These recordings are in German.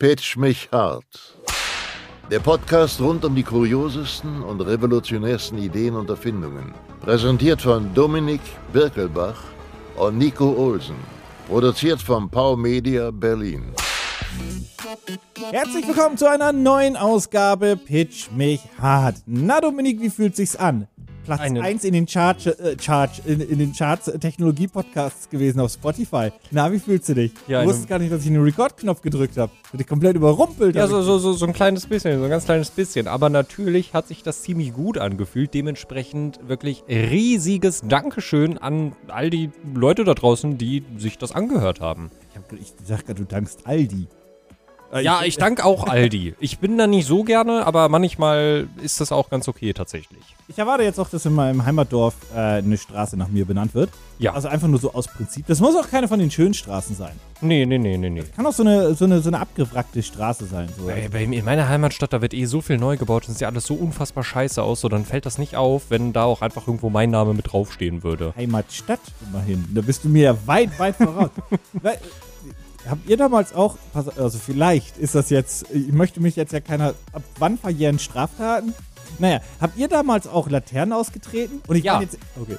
Pitch mich hart. Der Podcast rund um die kuriosesten und revolutionärsten Ideen und Erfindungen. Präsentiert von Dominik Birkelbach und Nico Olsen. Produziert von Pau Media Berlin. Herzlich willkommen zu einer neuen Ausgabe Pitch mich hart. Na Dominik, wie fühlt sich's an? Platz Eine- 1 in den Chart, äh, Chart in, in den Charts äh, Technologie Podcasts gewesen auf Spotify. Na, wie fühlst du dich? Ja, du wusstest gar nicht, dass ich den Record-Knopf gedrückt habe. Du dich komplett überrumpelt. Ja, so, ich- so, so, so ein kleines bisschen, so ein ganz kleines bisschen. Aber natürlich hat sich das ziemlich gut angefühlt. Dementsprechend wirklich riesiges Dankeschön an all die Leute da draußen, die sich das angehört haben. Ich, hab, ich sag gerade, du dankst Aldi. Äh, Ja, ich danke auch Aldi. Ich bin da nicht so gerne, aber manchmal ist das auch ganz okay tatsächlich. Ich erwarte jetzt auch, dass in meinem Heimatdorf äh, eine Straße nach mir benannt wird. Ja. Also einfach nur so aus Prinzip. Das muss auch keine von den schönen Straßen sein. Nee, nee, nee, nee, nee. Kann auch so eine, so eine, so eine abgewrackte Straße sein. So. Bei, bei, in meiner Heimatstadt, da wird eh so viel neu gebaut und sieht alles so unfassbar scheiße aus, so dann fällt das nicht auf, wenn da auch einfach irgendwo mein Name mit draufstehen würde. Heimatstadt immerhin. Da bist du mir ja weit, weit voraus. Weil, habt ihr damals auch, also vielleicht ist das jetzt, ich möchte mich jetzt ja keiner, ab wann verjähren Straftaten? Naja, habt ihr damals auch Laternen ausgetreten? Und ich Ja. jetzt, okay.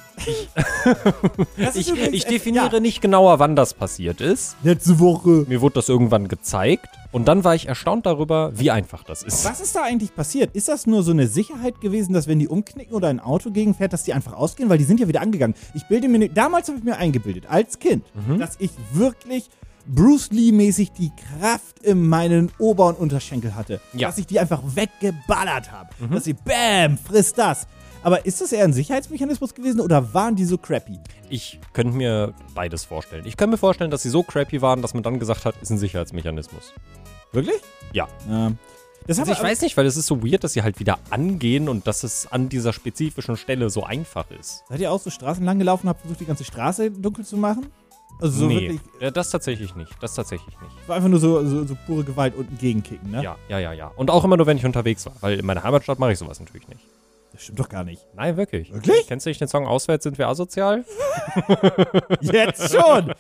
Ich, ich definiere ja, nicht genauer, wann das passiert ist. letzte Woche. Mir wurde das irgendwann gezeigt und dann war ich erstaunt darüber, wie einfach das ist. Was ist da eigentlich passiert? Ist das nur so eine Sicherheit gewesen, dass wenn die umknicken oder ein Auto gegenfährt, dass die einfach ausgehen? Weil die sind ja wieder angegangen. Ich bilde mir, damals habe ich mir eingebildet, als Kind, Mhm. dass ich wirklich Bruce Lee-mäßig die Kraft in meinen Ober- und Unterschenkel hatte. Ja. Mhm. Dass ich die einfach weggeballert habe. Dass sie, bam, frisst das. Aber ist das eher ein Sicherheitsmechanismus gewesen oder waren die so crappy? Ich könnte mir beides vorstellen. Ich könnte mir vorstellen, dass sie so crappy waren, dass man dann gesagt hat, ist ein Sicherheitsmechanismus. Wirklich? Ja. Ja. Das Also ich weiß nicht, weil es ist so weird, dass sie halt wieder angehen und dass es an dieser spezifischen Stelle so einfach ist. Seid ihr auch so Straßen lang gelaufen und habt versucht, die ganze Straße dunkel zu machen? Also so nee, wirklich, äh, das tatsächlich nicht. Das tatsächlich nicht. war einfach nur so, so, so pure Gewalt und ein Gegenkicken, ne? Ja, ja, ja, ja. Und auch immer nur, wenn ich unterwegs war. Weil in meiner Heimatstadt mache ich sowas natürlich nicht. Das stimmt doch gar nicht. Nein, wirklich. Wirklich? Kennst du nicht den Song Auswärts sind wir asozial? Jetzt schon!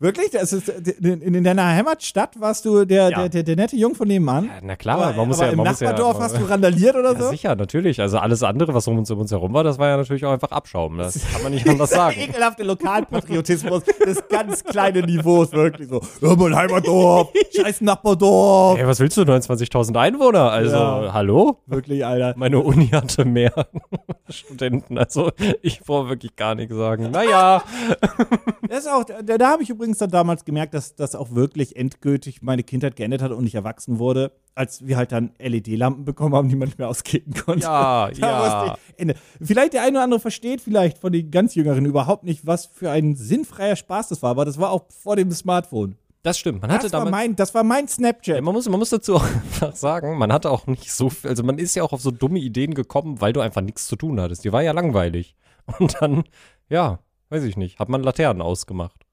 Wirklich? Das ist, in, in deiner Heimatstadt warst du der, Ja. der, der, der nette Jung von nebenan? Ja, na klar, aber man muss aber ja, im man muss ja, Nachbardorf hast du randaliert oder Ja, so? sicher, natürlich. Also alles andere, was um uns, um uns herum war, das war ja natürlich auch einfach Abschaum. Das kann man nicht anders sagen. Ekelhafte Lokalpatriotismus des ganz kleinen Niveaus, wirklich so. Ja, mein Heimatdorf, scheiß Nachbardorf. Ey, was willst du, 29.000 Einwohner? Also, hallo? Wirklich, Alter. Meine Uni hatte mehr Studenten, also ich brauche wirklich gar nichts sagen. Naja, Das ist auch, da, da habe ich übrigens dann damals gemerkt, dass das auch wirklich endgültig meine Kindheit geendet hat und ich erwachsen wurde, als wir halt dann LED-Lampen bekommen haben, die man nicht mehr auskicken konnte. ja, Da ja. Vielleicht der eine oder andere versteht vielleicht von den ganz Jüngeren überhaupt nicht, was für ein sinnfreier Spaß das war, aber das war auch vor dem Smartphone. Das stimmt. Man hatte Das war, damals. mein, das war mein Snapchat. Ja, man, muss, man muss dazu auch einfach sagen, man hatte auch nicht so viel, also man ist ja auch auf so dumme Ideen gekommen, weil du einfach nichts zu tun hattest. Die war ja langweilig. Und dann, ja, weiß ich nicht, hat man Laternen ausgemacht.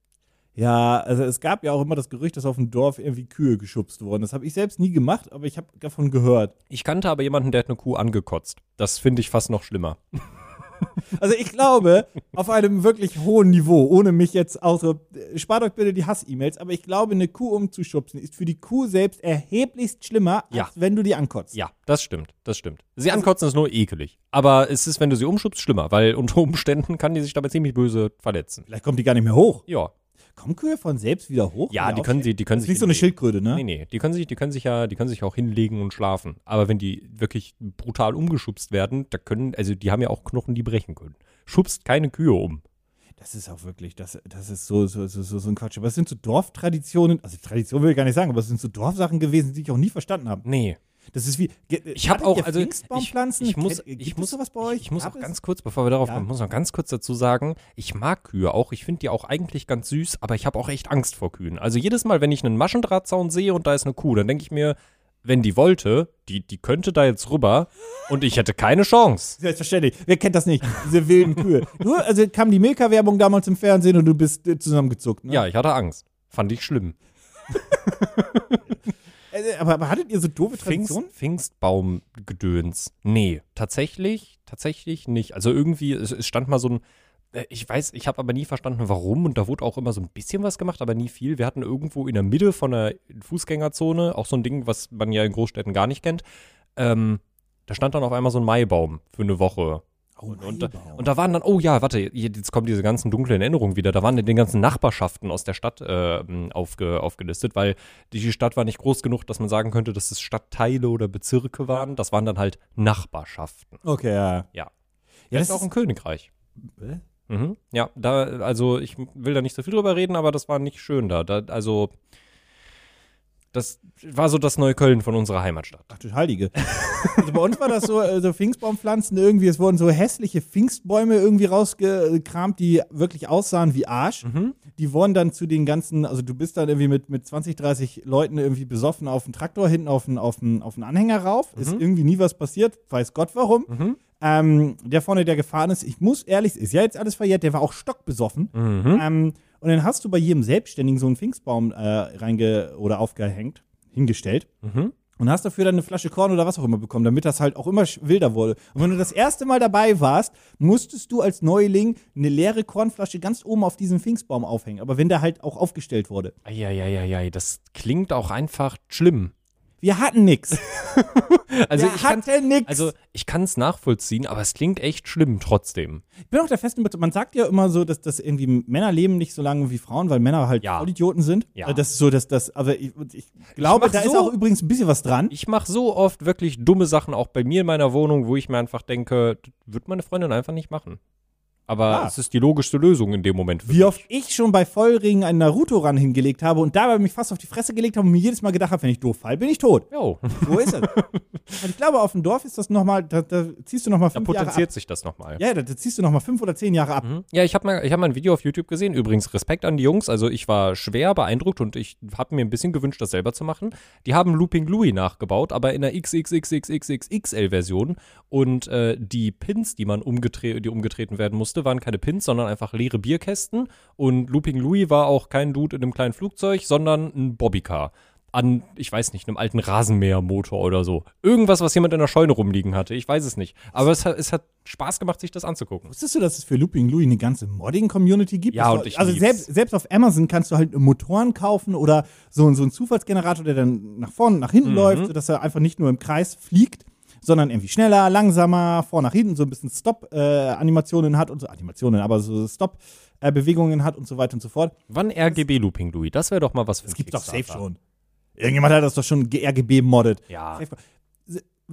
Ja, also es gab ja auch immer das Gerücht, dass auf dem Dorf irgendwie Kühe geschubst wurden. Das habe ich selbst nie gemacht, aber ich habe davon gehört. Ich kannte aber jemanden, der hat eine Kuh angekotzt. Das finde ich fast noch schlimmer. Also ich glaube, auf einem wirklich hohen Niveau, ohne mich jetzt außer, spart euch bitte die Hass-E-Mails, aber ich glaube, eine Kuh umzuschubsen ist für die Kuh selbst erheblichst schlimmer, Ja. als wenn du die ankotzt. Ja, das stimmt, das stimmt. Sie ankotzen ist nur ekelig. Aber es ist, wenn du sie umschubst, schlimmer, weil unter Umständen kann die sich dabei ziemlich böse verletzen. Vielleicht kommt die gar nicht mehr hoch. Ja. Kommen Kühe von selbst wieder hoch? Ja, die können sie, die können Das ist sich. nicht so eine. Schildkröte, ne? Nee, nee, die können sich, die können sich ja, die können sich auch hinlegen und schlafen. Aber wenn die wirklich brutal umgeschubst werden, da können, also die haben ja auch Knochen, die brechen können. Schubst keine Kühe um. Das ist auch wirklich, das, das ist so, so, so, so, so ein Quatsch. Aber es sind so Dorftraditionen, also Tradition will ich gar nicht sagen, aber es sind so Dorfsachen gewesen, die ich auch nie verstanden habe. Nee. Das ist wie. ge- Ich habe auch, also ich, Pfingstbaumpflanzen? ich muss, Kennt- ich gibt muss, sowas bei euch? Ich, ich muss Gab auch es? ganz kurz, bevor wir darauf Ja. kommen, muss noch ganz kurz dazu sagen, ich mag Kühe auch. Ich finde die auch eigentlich ganz süß, aber ich habe auch echt Angst vor Kühen. Also jedes Mal, wenn ich einen Maschendrahtzaun sehe und da ist eine Kuh, dann denke ich mir, wenn die wollte, die, die könnte da jetzt rüber und ich hätte keine Chance. Selbstverständlich. Wer kennt das nicht? Diese wilden Kühe. Du, also kam die Milka-Werbung damals im Fernsehen und du bist äh, zusammengezuckt, ne? Ja, ich hatte Angst. Fand ich schlimm. Äh, Aber, aber hattet ihr so doofe Pfingst, Traditionen? Pfingstbaumgedöns. Nee, tatsächlich, tatsächlich nicht. Also irgendwie, es, es stand mal so ein, Äh, Ich weiß, ich habe aber nie verstanden, warum. Und da wurde auch immer so ein bisschen was gemacht, aber nie viel. Wir hatten irgendwo in der Mitte von der Fußgängerzone auch so ein Ding, was man ja in Großstädten gar nicht kennt. Ähm, da stand dann auf einmal so ein Maibaum für eine Woche. Und, und, da, und da waren dann, oh ja, warte, jetzt kommen diese ganzen dunklen Erinnerungen wieder. Da waren dann die ganzen Nachbarschaften aus der Stadt äh, aufge, aufgelistet, weil die Stadt war nicht groß genug, dass man sagen könnte, dass es Stadtteile oder Bezirke waren. Das waren dann halt Nachbarschaften. Okay, ja. Ja. Ja, das das ist auch ein Königreich. Hä? Mhm. Ja, da, also ich will da nicht so viel drüber reden, aber das war nicht schön da. da also, das war so das Neukölln von unserer Heimatstadt. Ach du Heilige. also bei uns war das so, äh, so Pfingstbaumpflanzen irgendwie, es wurden so hässliche Pfingstbäume irgendwie rausgekramt, die wirklich aussahen wie Arsch. Die wurden dann zu den ganzen, also du bist dann irgendwie mit, mit 20, 30 Leuten irgendwie besoffen auf den Traktor hinten auf den, auf den, auf den Anhänger rauf. Ist irgendwie nie was passiert, weiß Gott warum. Ähm, der vorne, der gefahren ist, ich muss ehrlich, ist ja jetzt alles verjährt, der war auch stockbesoffen. Ähm, und dann hast du bei jedem Selbstständigen so einen Pfingstbaum äh, reinge oder aufgehängt, hingestellt. Und hast dafür dann eine Flasche Korn oder was auch immer bekommen, damit das halt auch immer wilder wurde. Und wenn du das erste Mal dabei warst, musstest du als Neuling eine leere Kornflasche ganz oben auf diesen Pfingstbaum aufhängen. Aber wenn der halt auch aufgestellt wurde. Eieieiei, das klingt auch einfach schlimm. Wir hatten nix. Also Wir ich kann hatten nix. also ich kann es nachvollziehen, aber es klingt echt schlimm trotzdem. ich bin auch der festen Überzeugung, man sagt ja immer so, dass, dass irgendwie Männer leben nicht so lange wie Frauen, weil Männer halt Ja. Vollidioten sind. Ja. Äh, Das ist so, dass das, aber ich, ich glaube, mach da ist so- auch übrigens ein bisschen was dran. Ich mache so oft wirklich dumme Sachen, auch bei mir in meiner Wohnung, wo ich mir einfach denke, das wird meine Freundin einfach nicht machen. Aber Ah. es ist die logischste Lösung in dem Moment. Wie mich. oft ich schon bei Vollringen einen Naruto-Run hingelegt habe und dabei mich fast auf die Fresse gelegt habe und mir jedes Mal gedacht habe, wenn ich doof fall, bin ich tot. Jo, So ist es. und ich glaube, auf dem Dorf ist das nochmal, da, da ziehst du nochmal da fünf Jahre ab. potenziert sich das nochmal. Ja, da, da ziehst du nochmal fünf oder zehn Jahre ab. Mhm. Ja, ich habe mal, ich hab mal ein Video auf YouTube gesehen. Übrigens Respekt an die Jungs. Also ich war schwer beeindruckt und ich habe mir ein bisschen gewünscht, das selber zu machen. Die haben Looping Louis nachgebaut, aber in der XXXXXXL-Version. Und äh, die Pins, die man umgetre die umgetreten werden musste, waren keine Pins, sondern einfach leere Bierkästen. Und Looping Louis war auch kein Dude in einem kleinen Flugzeug, sondern ein Bobbycar. An, ich weiß nicht, einem alten Rasenmähermotor oder so. Irgendwas, was jemand in der Scheune rumliegen hatte. Ich weiß es nicht. Aber es hat, es hat Spaß gemacht, sich das anzugucken. Wusstest du, dass es für Looping Louis eine ganze Modding-Community gibt? Ja, Das- und ich Also lieb's. selbst, selbst auf Amazon kannst du halt Motoren kaufen oder so, so einen Zufallsgenerator, der dann nach vorne, nach Mhm. hinten läuft, sodass er einfach nicht nur im Kreis fliegt, sondern irgendwie schneller, langsamer, vor, nach hinten, so ein bisschen Stop-Animationen hat und so, Animationen, aber so Stop-Bewegungen hat und so weiter und so fort. Wann RGB Looping Louis? Das wäre doch mal was für Das ein gibt's doch safe schon. Irgendjemand hat das doch schon RGB moddet. Ja. Safe.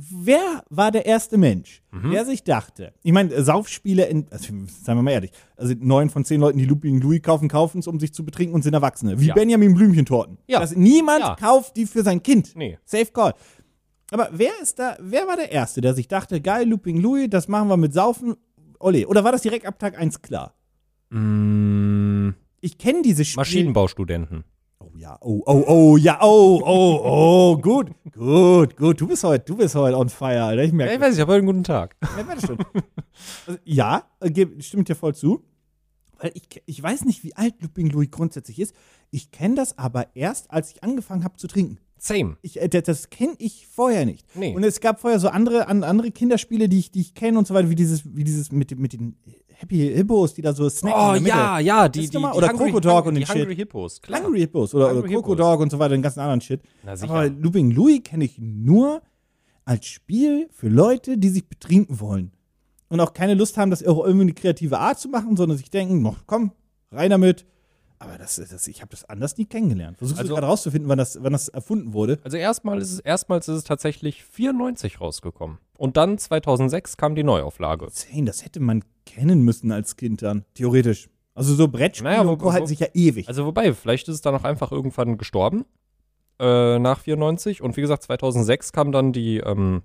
Wer war der erste Mensch, Mhm. der sich dachte, ich meine, äh, Saufspiele, in, also, seien wir mal ehrlich, also neun von zehn Leuten, die Looping Louis kaufen, kaufen es, um sich zu betrinken und sind Erwachsene. Wie Ja. Benjamin Blümchentorten. Ja. Das, niemand Ja. kauft die für sein Kind. Nee. Safe Call. Aber wer ist da, wer war der Erste, der sich dachte, geil, Looping Louis, das machen wir mit Saufen, ole. Oder war das direkt ab Tag 1 klar? Mm, Ich kenne diese Spiele. Maschinenbaustudenten. Oh ja, oh, oh, oh, ja, oh, oh, oh, gut, gut, gut. Du bist heute, du bist heute on fire, Alter. Ich Ja, merke ich weiß, ich habe heute einen guten Tag. Ja, warte schon. also, ja, äh, stimmt dir voll zu. Weil ich, ich weiß nicht, wie alt Looping Louis grundsätzlich ist. Ich kenne das aber erst, als ich angefangen habe zu trinken. Same. Ich, äh, das das kenne ich vorher nicht. Nee. Und es gab vorher so andere, an, andere Kinderspiele, die ich, die ich kenne und so weiter, wie dieses, wie dieses mit, mit den Happy Hippos, die da so snacken. Oh ja, ja, die, die, die Oder Hungry- Coco Dog und den Shit. Hungry Hippos, klar. Hungry Hippos oder, Hungry oder Coco Hippos. Dog und so weiter, den ganzen anderen Shit. Na sicher. Aber Looping Louis kenne ich nur als Spiel für Leute, die sich betrinken wollen. Und auch keine Lust haben, das auch irgendwie eine kreative Art zu machen, sondern sich denken, "Noch, komm, rein damit. Aber das, das, ich habe das anders nie kennengelernt. Versuchst Also- du gerade rauszufinden, wann das, wann das erfunden wurde? Also erstmal ist es, erstmals ist es tatsächlich 94 rausgekommen. Und dann 2006 kam die Neuauflage. Zehn, das hätte man kennen müssen als Kind dann, theoretisch. Also so Brettspiele Naja, wo- halten sich ja ewig. Also wobei, vielleicht ist es dann auch einfach irgendwann gestorben. Äh, nach 94. Und wie gesagt, 2006 kam dann die, ähm,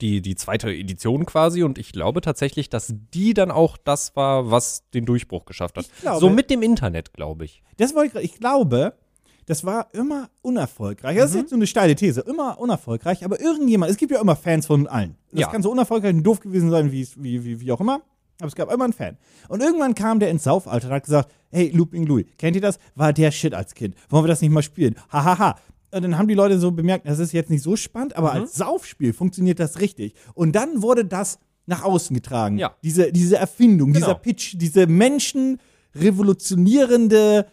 die, die zweite Edition quasi. Und ich glaube tatsächlich, dass die dann auch das war, was den Durchbruch geschafft hat. Glaube- so mit dem Internet, glaube ich. Das wollte ich, ich glaube, das war immer unerfolgreich. Das ist jetzt so eine steile These, immer unerfolgreich, aber irgendjemand, es gibt ja immer Fans von allen. Das Ja. kann so unerfolgreich und doof gewesen sein, wie, wie, wie, wie auch immer. Aber es gab immer einen Fan. Und irgendwann kam der ins Saufalter und hat gesagt, hey, Looping Louis, kennt ihr das? War der Shit als Kind. Wollen wir das nicht mal spielen? Hahaha. Ha, ha. Und dann haben die Leute so bemerkt, das ist jetzt nicht so spannend, aber als Saufspiel funktioniert das richtig. Und dann wurde das nach außen getragen. Ja. Diese, diese Erfindung, Genau. dieser Pitch, diese menschenrevolutionierende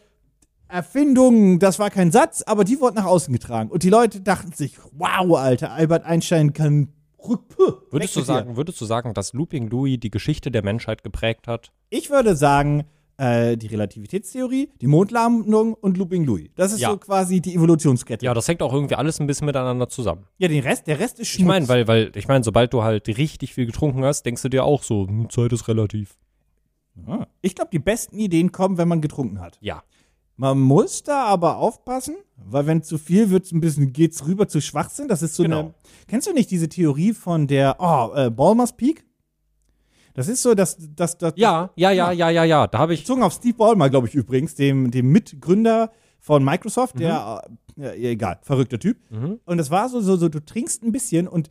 Erfindung, das war kein Satz, aber die wurde nach außen getragen. Und die Leute dachten sich, wow, Alter, Albert Einstein kann Würdest du sagen, würdest du sagen, dass Looping Louis die Geschichte der Menschheit geprägt hat? Ich würde sagen, äh, die Relativitätstheorie, die Mondlandung und Looping Louis. Das ist Ja. so quasi die Evolutionskette. Ja, das hängt auch irgendwie alles ein bisschen miteinander zusammen. Ja, den Rest, der Rest ist Schmutz. Ich meine, weil, weil, ich meine, sobald du halt richtig viel getrunken hast, denkst du dir auch so, hm, Zeit ist relativ. Ich glaube, die besten Ideen kommen, wenn man getrunken hat. Ja. Man muss da aber aufpassen, weil wenn zu viel wird, ein bisschen geht's rüber zu Schwachsinn. Das ist so Genau. eine. Kennst du nicht diese Theorie von der oh, äh, Ballmer's Peak? Das ist so, dass das das Ja, ja, ja, ja, ja, ja. Da habe ich. bezogen auf Steve Ballmer, glaube ich übrigens, dem dem Mitgründer von Microsoft, der äh, ja, egal, verrückter Typ. Mhm. Und das war so so so du trinkst ein bisschen und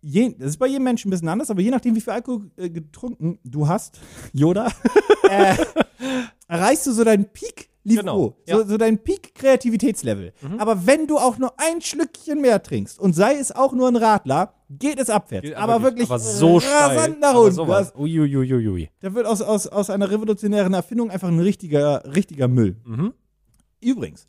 Je, das ist bei jedem Menschen ein bisschen anders, aber je nachdem, wie viel Alkohol äh, getrunken du hast, Yoda, äh, erreichst du so deinen Peak-Niveau, Genau, so, ja. Mhm. so deinen Peak-Kreativitätslevel. Aber wenn du auch nur ein Schlückchen mehr trinkst und sei es auch nur ein Radler, geht es abwärts. aber, wirklich aber so steil. rasant nach aber unten. Uiuiuiui. da wird aus, aus, aus einer revolutionären Erfindung einfach ein richtiger, richtiger Müll. Mhm. Übrigens,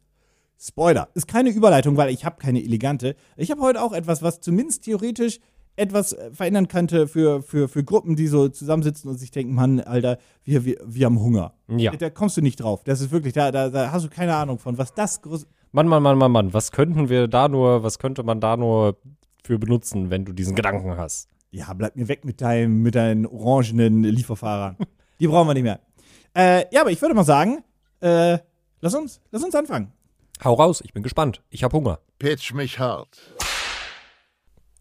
Spoiler, ist keine Überleitung, weil ich habe keine elegante. Ich habe heute auch etwas, was zumindest theoretisch etwas äh, verändern könnte für, für, für Gruppen, die so zusammensitzen und sich denken, Mann, Alter, wir, wir, wir haben Hunger. Ja. Da kommst du nicht drauf. Das ist wirklich, da, da, da hast du keine Ahnung von, was das groß. Mann, Mann, Mann, Mann, Mann. Was könnten wir da nur, was könnte man da nur für benutzen, wenn du diesen Gedanken hast? Ja, bleib mir weg mit, deinem, mit deinen orangenen Lieferfahrern. Die brauchen wir nicht mehr. Äh, ja, aber ich würde mal sagen, äh, lass uns, lass uns anfangen. Hau raus, ich bin gespannt. Ich habe Hunger. Pitch mich hart.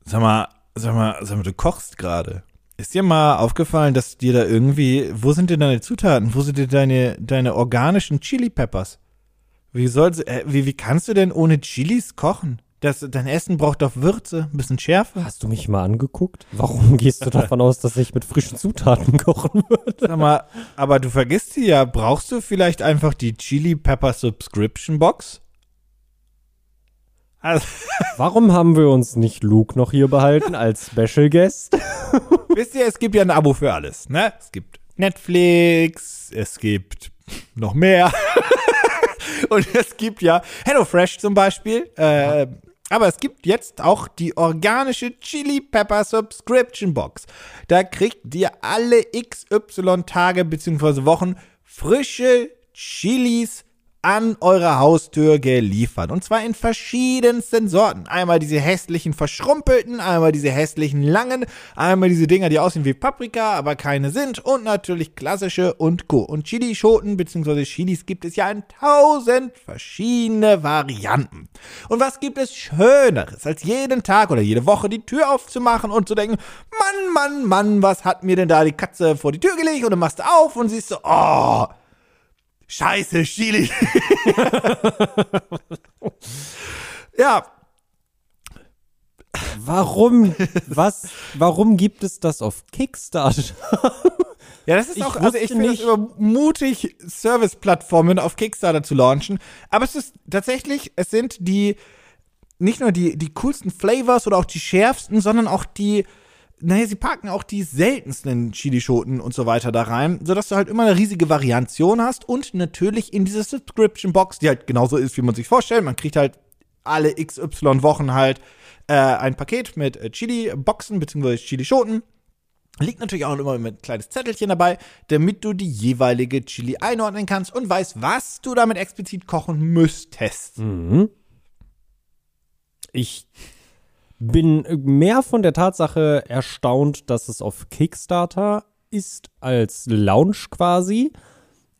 Sag mal, sag mal, sag mal, du kochst gerade. Ist dir mal aufgefallen, dass dir da irgendwie, wo sind denn deine Zutaten? Wo sind denn deine, deine organischen Chili Peppers? Wie soll's, äh, wie, wie kannst du denn ohne Chilis kochen? Das, dein Essen braucht doch Würze, ein bisschen Schärfe. Hast du mich mal angeguckt? Warum gehst du davon aus, dass ich mit frischen Zutaten kochen würde? Sag mal, aber du vergisst sie ja. Brauchst du vielleicht einfach die Chili Pepper Subscription Box? Also, Warum haben wir uns nicht Luke noch hier behalten als Special Guest? wisst ihr, es gibt ja ein Abo für alles, ne? Es gibt Netflix, es gibt noch mehr. Und es gibt ja HelloFresh zum Beispiel. Äh, aber es gibt jetzt auch die organische Chili Pepper Subscription Box. Da kriegt ihr alle XY Tage bzw. Wochen frische Chilis an eure Haustür geliefert. Und zwar in verschiedensten Sorten. Einmal diese hässlichen verschrumpelten, einmal diese hässlichen langen, einmal diese Dinger, die aussehen wie Paprika, aber keine sind. Und natürlich klassische und Co. Und Chilischoten bzw. Chilis gibt es ja in tausend verschiedene Varianten. Und was gibt es Schöneres, als jeden Tag oder jede Woche die Tür aufzumachen und zu denken, Mann, Mann, Mann, was hat mir denn da die Katze vor die Tür gelegt? Und dann machst du auf und siehst so, oh, Scheiße, Chili. ja, Warum? Was? Warum gibt es das auf Kickstarter? ja, das ist Ich auch, also ich finde es nicht- immer mutig, Service-Plattformen auf Kickstarter zu launchen. Aber es ist tatsächlich, es sind die, nicht nur die, die coolsten Flavors oder auch die schärfsten, sondern auch die, naja, sie packen auch die seltensten Chilischoten und so weiter da rein, sodass du halt immer eine riesige Variation hast und natürlich in diese Subscription Box, die halt genauso ist, wie man sich vorstellt. Man kriegt halt alle XY Wochen halt äh, ein Paket mit äh, Chili-Boxen bzw. Chilischoten. Liegt natürlich auch immer ein kleines Zettelchen dabei, damit du die jeweilige Chili einordnen kannst und weißt, was du damit explizit kochen müsstest. Mhm. Ich bin mehr von der Tatsache erstaunt, dass es auf Kickstarter ist als Launch quasi.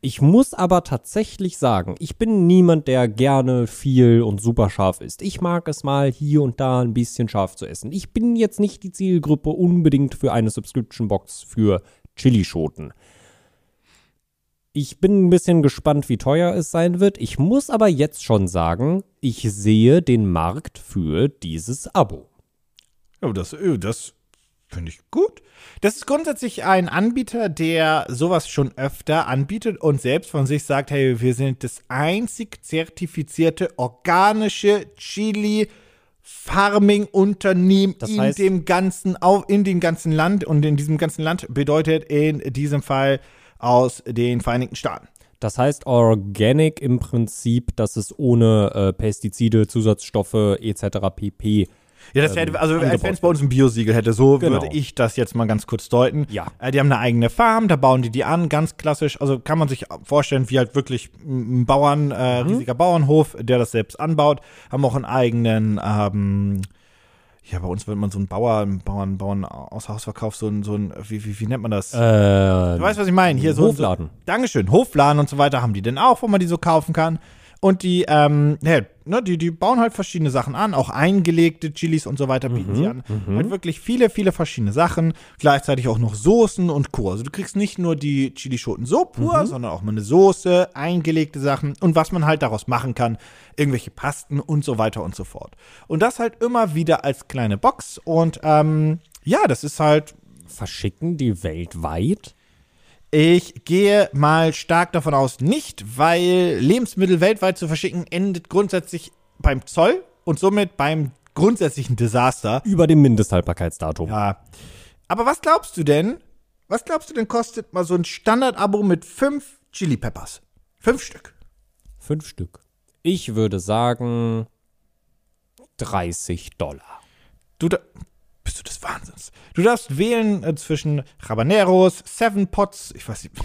Ich muss aber tatsächlich sagen, ich bin niemand, der gerne viel und super scharf isst. Ich mag es mal hier und da ein bisschen scharf zu essen. Ich bin jetzt nicht die Zielgruppe unbedingt für eine Subscription Box für Chilischoten. Ich bin ein bisschen gespannt, wie teuer es sein wird. Ich muss aber jetzt schon sagen, ich sehe den Markt für dieses Abo. Ja, das, äh, das finde ich gut. Das ist grundsätzlich ein Anbieter, der sowas schon öfter anbietet und selbst von sich sagt, hey, wir sind das einzig zertifizierte organische Chili Farming-Unternehmen Das in heißt- dem ganzen, au- in dem ganzen Land und in diesem ganzen Land bedeutet in diesem Fall aus den Vereinigten Staaten. Das heißt Organic im Prinzip, dass es ohne äh, Pestizide, Zusatzstoffe etc. pp. Ja, das wäre, also als wenn es bei uns ein Biosiegel hätte, so Genau. würde ich das jetzt mal ganz kurz deuten. Ja. Äh, die haben eine eigene Farm, da bauen die die an, ganz klassisch. Also kann man sich vorstellen, wie halt wirklich ein Bauern, äh, Mhm. riesiger Bauernhof, der das selbst anbaut. Haben auch einen eigenen, ähm, ja, bei uns wird man so ein Bauer, Bauern, Bauern aus Hausverkauf, so ein, so ein, wie, wie, wie nennt man das? Äh, Du weißt, was ich meine? Hier so Hofladen. So, Dankeschön. Hofladen und so weiter haben die denn auch, wo man die so kaufen kann. Und die, ähm, ja, ne, die, die bauen halt verschiedene Sachen an, auch eingelegte Chilis und so weiter bieten sie an. Halt wirklich viele, viele verschiedene Sachen. Gleichzeitig auch noch Soßen und Co. Also du kriegst nicht nur die Chilischoten so pur, sondern auch mal eine Soße, eingelegte Sachen und was man halt daraus machen kann, irgendwelche Pasten und so weiter und so fort. Und das halt immer wieder als kleine Box. Und ähm, ja, das ist halt verschicken die weltweit? Ich gehe mal stark davon aus, nicht, weil Lebensmittel weltweit zu verschicken endet grundsätzlich beim Zoll und somit beim grundsätzlichen Desaster. Über dem Mindesthaltbarkeitsdatum. Ja. Aber was glaubst du denn? Was glaubst du denn kostet mal so ein Standard-Abo mit fünf Chili Peppers? Fünf Stück. Fünf Stück. Ich würde sagen 30 Dollar. Du da, bist du des Wahnsinns. Du darfst wählen äh, zwischen Habaneros, Seven Pots, ich weiß nicht,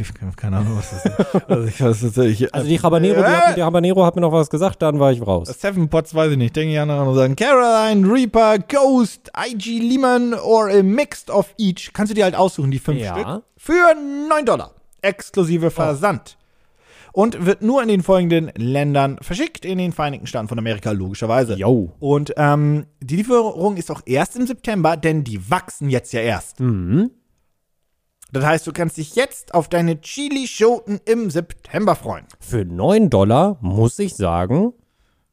ich habe keine Ahnung, was das ist. Also, ich weiß tatsächlich. Also die Habanero, die, hat, die Habanero hat mir noch was gesagt, dann war ich raus. Seven Pots weiß ich nicht. Denke ich an und sagen Caroline, Reaper, Ghost, IG Lehman or a mixed of each. Kannst du dir halt aussuchen, die fünf Ja. Stück. Für 9 Dollar. Exklusive Versand. Und wird nur in den folgenden Ländern verschickt. In den Vereinigten Staaten von Amerika, logischerweise. Yo. Und ähm, die Lieferung ist auch erst im September, denn die wachsen jetzt ja erst. Mhm. Das heißt, du kannst dich jetzt auf deine Chili-Schoten im September freuen. Für 9 Dollar muss ich sagen,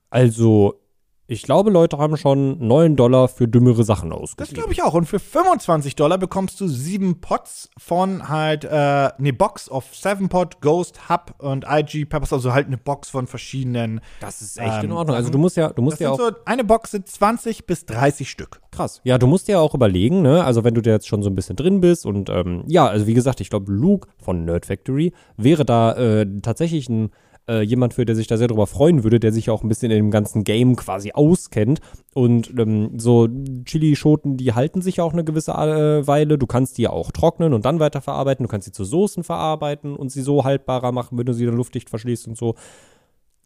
also ich glaube, Leute haben schon 9 Dollar für dümmere Sachen Das ausgegeben. glaube ich auch. Und für 25 Dollar bekommst du sieben Pots von halt, äh, ne Box of Seven Pot, Ghost, Hub und IG Peppers, also halt eine Box von verschiedenen. Das ist echt Ähm, in Ordnung. Also du musst ja, du Das musst ja sind auch so, eine Box sind 20 bis 30 Stück. krass. Ja, du musst ja auch überlegen, ne? Also wenn du da jetzt schon so ein bisschen drin bist und ähm, ja, also wie gesagt, ich glaube, Luke von Nerd Factory wäre da äh, tatsächlich ein äh, jemand für, der sich da sehr drüber freuen würde, der sich auch ein bisschen in dem ganzen Game quasi auskennt. Und ähm, so Chili-Schoten, die halten sich auch eine gewisse äh, Weile. Du kannst die ja auch trocknen und dann weiterverarbeiten. Du kannst sie zu Soßen verarbeiten und sie so haltbarer machen, wenn du sie dann luftdicht verschließt und so.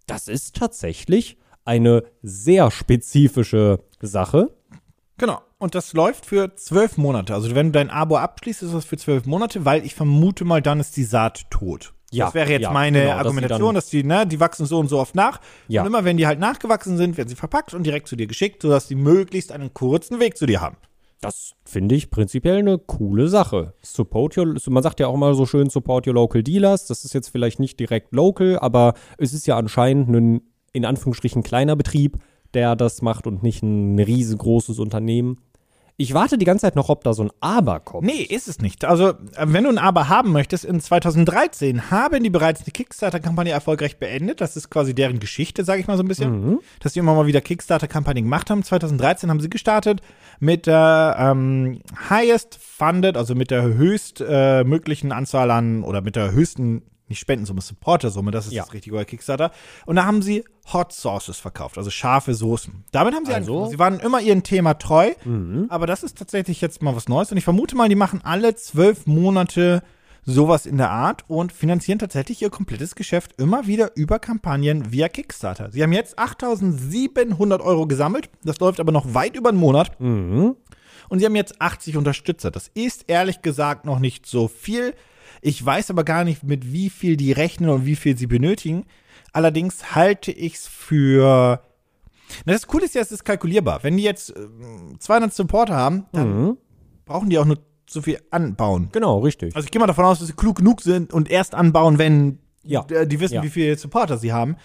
Das ist tatsächlich eine sehr spezifische Sache. Genau. Und das läuft für zwölf Monate. Also wenn du dein Abo abschließt, ist das für zwölf Monate, weil ich vermute mal, dann ist die Saat tot. Ja, das wäre jetzt ja, meine genau, dass die Argumentation, dann- dass die, ne, die wachsen so und so oft nach. Ja. Und immer wenn die halt nachgewachsen sind, werden sie verpackt und direkt zu dir geschickt, sodass die möglichst einen kurzen Weg zu dir haben. Das finde ich prinzipiell eine coole Sache. Support your, man sagt ja auch immer so schön, support your local dealers. Das ist jetzt vielleicht nicht direkt local, aber es ist ja anscheinend ein, in Anführungsstrichen, kleiner Betrieb, der das macht und nicht ein riesengroßes Unternehmen. Ich warte die ganze Zeit noch, ob da so ein Aber kommt. Nee, ist es nicht. Also, äh, wenn du ein Aber haben möchtest, in 2013 haben die bereits eine Kickstarter-Kampagne erfolgreich beendet. Das ist quasi deren Geschichte, sage ich mal so ein bisschen. Dass die immer mal wieder Kickstarter-Kampagnen gemacht haben. 2013 haben sie gestartet mit der ähm, highest funded, also mit der höchst äh, möglichen Anzahl an oder mit der höchsten nicht Spendensumme, Supportersumme, das ist Ja. das richtige bei Kickstarter. Und da haben sie Hot Sauces verkauft, also scharfe Soßen. Damit haben sie Also? angefangen. Sie waren immer ihrem Thema treu, aber das ist tatsächlich jetzt mal was Neues. Und ich vermute mal, die machen alle zwölf Monate sowas in der Art und finanzieren tatsächlich ihr komplettes Geschäft immer wieder über Kampagnen via Kickstarter. Sie haben jetzt 8.700 Euro gesammelt. Das läuft aber noch weit über einen Monat. Mhm. Und sie haben jetzt 80 Unterstützer. Das ist ehrlich gesagt noch nicht so viel. Ich weiß aber gar nicht, mit wie viel die rechnen und wie viel sie benötigen. Allerdings halte ich es für. Na, das Coole ist ja, es ist kalkulierbar. Wenn die jetzt ähm, 200 Supporter haben, dann Mhm. brauchen die auch nur so viel anbauen. Genau, richtig. Also ich gehe mal davon aus, dass sie klug genug sind und erst anbauen, wenn Ja. die wissen, Ja. wie viele Supporter sie haben.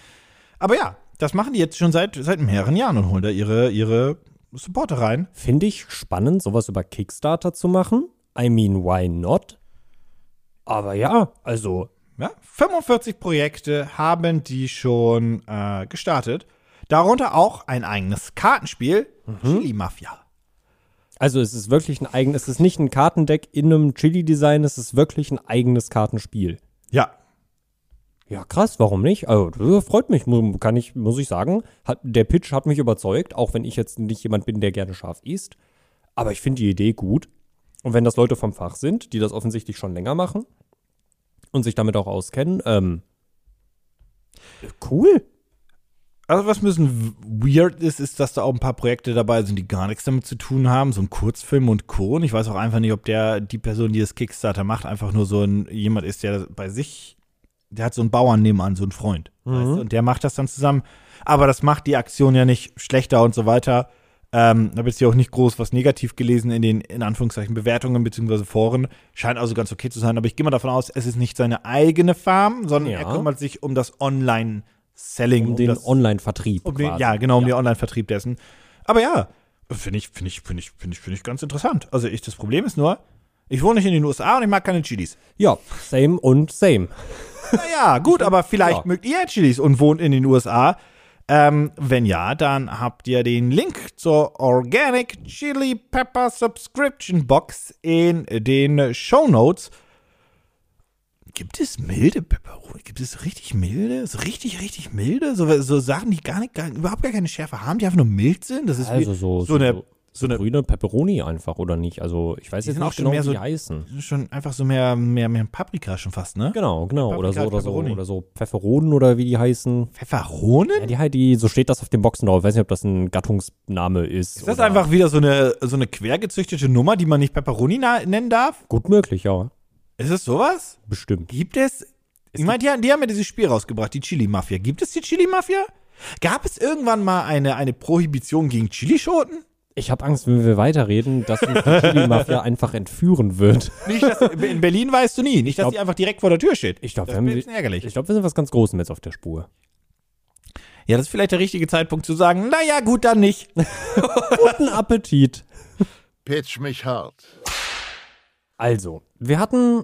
Aber ja, das machen die jetzt schon seit, seit mehreren Jahren und holen da ihre, ihre Supporter rein. Finde ich spannend, sowas über Kickstarter zu machen. I mean, why not? Aber ja, also Ja, 45 Projekte haben die schon äh, gestartet. Darunter auch ein eigenes Kartenspiel, Mhm. Chili Mafia. Also es ist wirklich ein eigenes, es ist nicht ein Kartendeck in einem Chili-Design, es ist wirklich ein eigenes Kartenspiel. Ja. Ja, krass, warum nicht? Also, das freut mich, kann ich, muss ich sagen. Hat, der Pitch hat mich überzeugt, auch wenn ich jetzt nicht jemand bin, der gerne scharf isst. Aber ich finde die Idee gut. Und wenn das Leute vom Fach sind, die das offensichtlich schon länger machen und sich damit auch auskennen, ähm, cool. Also was ein bisschen weird ist, ist, dass da auch ein paar Projekte dabei sind, die gar nichts damit zu tun haben, so ein Kurzfilm und Co. Und ich weiß auch einfach nicht, ob der, die Person, die das Kickstarter macht, einfach nur so ein, jemand ist, der bei sich, der hat so einen Bauern nebenan, so einen Freund. Weißt du? Und der macht das dann zusammen. Aber das macht die Aktion ja nicht schlechter und so weiter. Ähm, da habe jetzt hier auch nicht groß was negativ gelesen in den, in Anführungszeichen, Bewertungen bzw. Foren. Scheint also ganz okay zu sein. Aber ich gehe mal davon aus, es ist nicht seine eigene Farm, sondern Ja. er kümmert sich um das Online-Selling. Um den das, Online-Vertrieb. um den, ja, genau, um den Online-Vertrieb dessen. Aber ja, finde ich, finde ich, finde ich, finde ich, finde ich ganz interessant. Also ich, das Problem ist nur, ich wohne nicht in den USA und ich mag keine Chilis. Ja, same und same. Naja, gut, aber vielleicht Ja. mögt ihr Chilis und wohnt in den USA. Ähm, wenn ja, dann habt ihr den Link zur Organic Chili Pepper Subscription Box in den Show Notes. Gibt es milde Peperoni? Gibt es richtig milde? So richtig, richtig milde? So, so Sachen, die gar nicht, gar, überhaupt gar keine Schärfe haben, die einfach nur mild sind? Das ist Also wie, so, so eine, so eine grüne Pepperoni einfach, oder nicht? Also ich weiß jetzt nicht genau, wie so- die heißen. schon einfach so mehr, mehr, mehr Paprika schon fast, ne? Genau, genau. Oder so, Paprika, oder so, Pepperoni. oder so Pfefferonen oder wie die heißen. Pfefferonen? Ja, die halt, die, so steht das auf den Boxen drauf. Ich weiß nicht, ob das ein Gattungsname ist. Ist das oder- einfach wieder so eine, so eine quergezüchtete Nummer, die man nicht Pepperoni na- nennen darf? Gut möglich, ja. Ist es sowas? Bestimmt. Gibt es? Ich meine, die, haben- die haben ja dieses Spiel rausgebracht, die Chili Mafia. Gibt es die Chili Mafia? Gab es irgendwann mal eine, eine Prohibition gegen Chilischoten? Ich habe Angst, wenn wir weiterreden, dass uns die Chili-Mafia einfach entführen wird. Nicht, dass, in Berlin weißt du nie. Nicht, dass glaub- die einfach direkt vor der Tür steht. Ich glaube, das wir, haben- wäre ein bisschen ärgerlich. ich glaub, wir sind was ganz Großem jetzt auf der Spur. Ja, das ist vielleicht der richtige Zeitpunkt zu sagen, naja, gut, dann nicht. Guten Appetit. Pitch mich hart. Also, wir hatten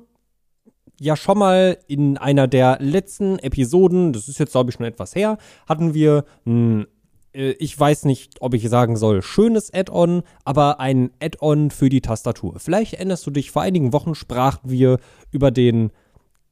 ja schon mal in einer der letzten Episoden, das ist jetzt glaube ich schon etwas her, hatten wir ein, ich weiß nicht, ob ich sagen soll, schönes Add-on, aber ein Add-on für die Tastatur. Vielleicht erinnerst du dich, vor einigen Wochen sprachen wir über den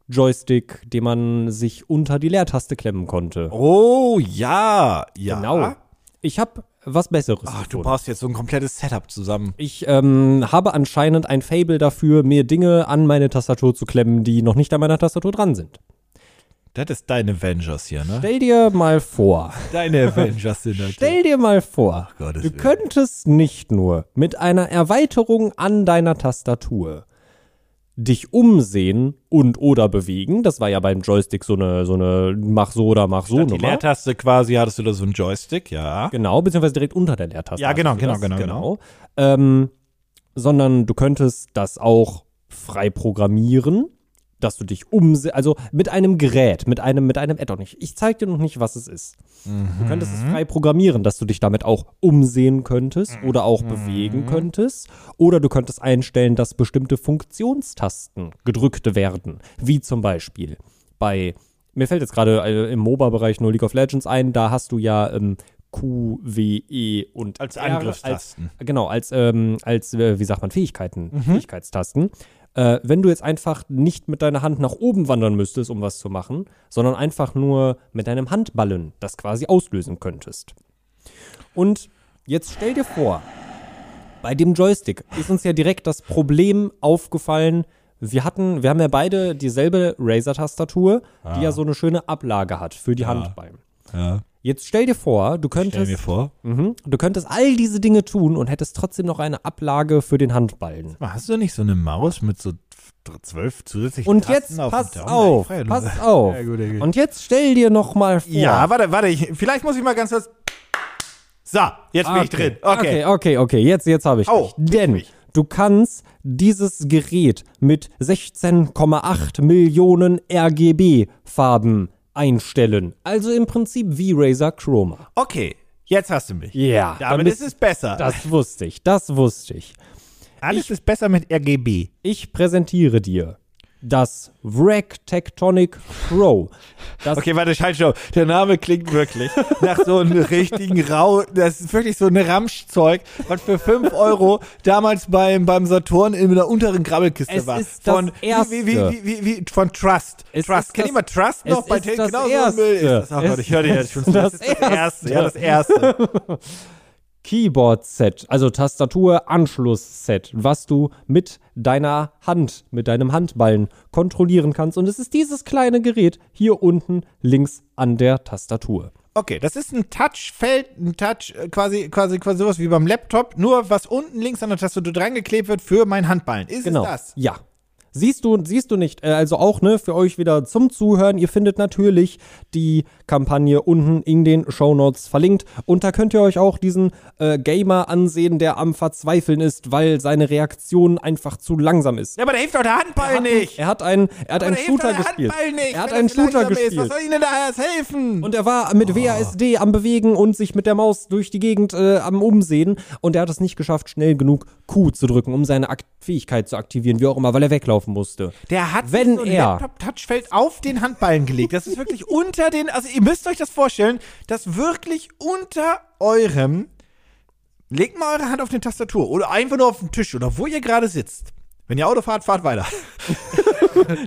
Joystick, den man sich unter die Leertaste klemmen konnte. Oh, ja. Ja. Genau. Ich habe was Besseres Ach, du gefunden. baust jetzt so ein komplettes Setup zusammen. Ich ähm, habe anscheinend ein Fable dafür, mir Dinge an meine Tastatur zu klemmen, die noch nicht an meiner Tastatur dran sind. Das ist deine Avengers hier, ne? Stell dir mal vor, Deine Avengers sind das. stell dir mal vor, Gottes du könntest nicht nur mit einer Erweiterung an deiner Tastatur dich umsehen und oder bewegen, das war ja beim Joystick so eine, so eine mach so oder mach so Statt die Nummer. Leertaste quasi hattest du da so einen Joystick, ja. Genau, beziehungsweise direkt unter der Leertaste. Ja, genau, du genau, das, genau, Ähm, sondern du könntest das auch frei programmieren, dass du dich umse also mit einem Gerät, mit einem, mit einem Add-on. Ich, ich zeig dir noch nicht, was es ist. Du könntest es frei programmieren, dass du dich damit auch umsehen könntest oder auch bewegen könntest. Oder du könntest einstellen, dass bestimmte Funktionstasten gedrückt werden. Wie zum Beispiel bei, mir fällt jetzt gerade äh, im MOBA-Bereich nur League of Legends ein, da hast du ja ähm, Q, W, E und Als Angriffstasten. Als, genau, als, ähm, als äh, wie sagt man, Fähigkeiten, Fähigkeitstasten. Äh, wenn du jetzt einfach nicht mit deiner Hand nach oben wandern müsstest, um was zu machen, sondern einfach nur mit deinem Handballen das quasi auslösen könntest. Und jetzt stell dir vor, bei dem Joystick ist uns ja direkt das Problem aufgefallen. Wir hatten, wir haben ja beide dieselbe Razer-Tastatur, die ja so eine schöne Ablage hat für die Handballen. Ja. Jetzt stell dir vor, du Stell könntest, mir vor. mhm, du könntest all diese Dinge tun und hättest trotzdem noch eine Ablage für den Handballen. Hast du nicht so eine Maus mit so zwölf zusätzlichen Und Tasten jetzt auf pass auf, frage pass auf. Ja, gut, ja, gut. Und jetzt stell dir noch mal vor. Ja, warte, warte, ich, vielleicht muss ich mal ganz kurz. So, jetzt bin ich drin. Okay. okay, okay, okay, jetzt, jetzt habe ich Oh, dich. Denn du kannst dieses Gerät mit 16,8 Millionen RGB-Farben einstellen. Also im Prinzip wie Razer Chroma. Okay, jetzt hast du mich. Ja, Damit ist es besser. Das wusste ich, das wusste ich. Alles ist besser mit RGB. Ich präsentiere dir das Wreck Tectonic Pro. Das Okay, warte, halt schon. Der Name klingt wirklich nach so einem richtigen Rau. Das ist wirklich so ein Ramschzeug, was für 5 Euro damals beim, beim Saturn in einer unteren Grabbelkiste Es war. ist das von, Erste. Wie, wie, wie, wie, wie, von Trust. Es Trust. Kennt das- mal Trust noch bei das Genau so Erste. Müll ist das. Oh Gott, ich höre dir jetzt schon. Das, das ist das Erste. Ja, das Erste. Keyboard-Set, also Tastatur-Anschluss-Set, was du mit deiner Hand, mit deinem Handballen kontrollieren kannst. Und es ist dieses kleine Gerät hier unten links an der Tastatur. Okay, das ist ein Touchfeld, ein Touch, äh, quasi, quasi, quasi sowas wie beim Laptop, nur was unten links an der Tastatur dran geklebt wird für mein Handballen. Ist Genau. es das? Ja. Siehst du, siehst du nicht. Äh, Also auch, ne, für euch wieder zum Zuhören. Ihr findet natürlich die Kampagne unten in den Shownotes verlinkt. Und da könnt ihr euch auch diesen äh, Gamer ansehen, der am Verzweifeln ist, weil seine Reaktion einfach zu langsam ist. Ja, aber da hilft doch der Handball nicht. Er hat einen, er hat Aber einen da hilft doch Shooter der gespielt. Handball nicht, er hat einen Shooter langsam ist. Was gespielt. soll Ihnen da jetzt helfen? Und er war mit WASD am Bewegen und sich mit der Maus durch die Gegend äh, am Umsehen. Und er hat es nicht geschafft, schnell genug Q zu drücken, um seine Akt Fähigkeit zu aktivieren, wie auch immer, weil er weglaufen musste. Der hat Wenn sich so er- Laptop-Touchfeld auf den Handballen gelegt. Das ist wirklich unter den, also ihr müsst euch das vorstellen, dass wirklich unter eurem, legt mal eure Hand auf die Tastatur oder einfach nur auf den Tisch oder wo ihr gerade sitzt. Wenn ihr Auto fahrt, fahrt weiter.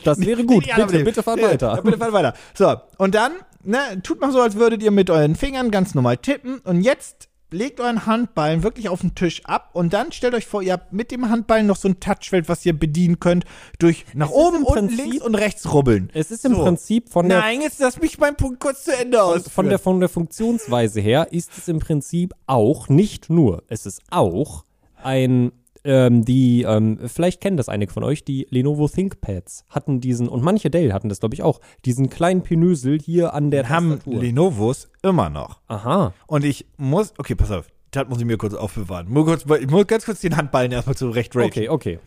Das wäre gut. Ja, bitte, bitte fahrt weiter. Ja, bitte fahrt weiter. So, und dann, ne, tut mal so, als würdet ihr mit euren Fingern ganz normal tippen. Und jetzt legt euren Handballen wirklich auf den Tisch ab und dann stellt euch vor, ihr habt mit dem Handballen noch so ein Touchfeld, was ihr bedienen könnt, durch nach ist oben, unten, links und rechts rubbeln. Es ist im So. Prinzip von der, Nein, jetzt lass mich meinen Punkt kurz zu Ende aus. von, der, von der Funktionsweise her ist es im Prinzip auch, nicht nur, es ist auch ein, ähm, die, ähm, vielleicht kennen das einige von euch, die Lenovo ThinkPads hatten diesen, und manche Dell hatten das, glaube ich, auch, diesen kleinen Pinösel hier an der haben Tastatur. Lenovos immer noch. Aha. Und ich muss, okay, pass auf, das muss ich mir kurz aufbewahren. Nur kurz, ich muss ganz kurz den Handballen erstmal zurecht ragen. Okay, okay.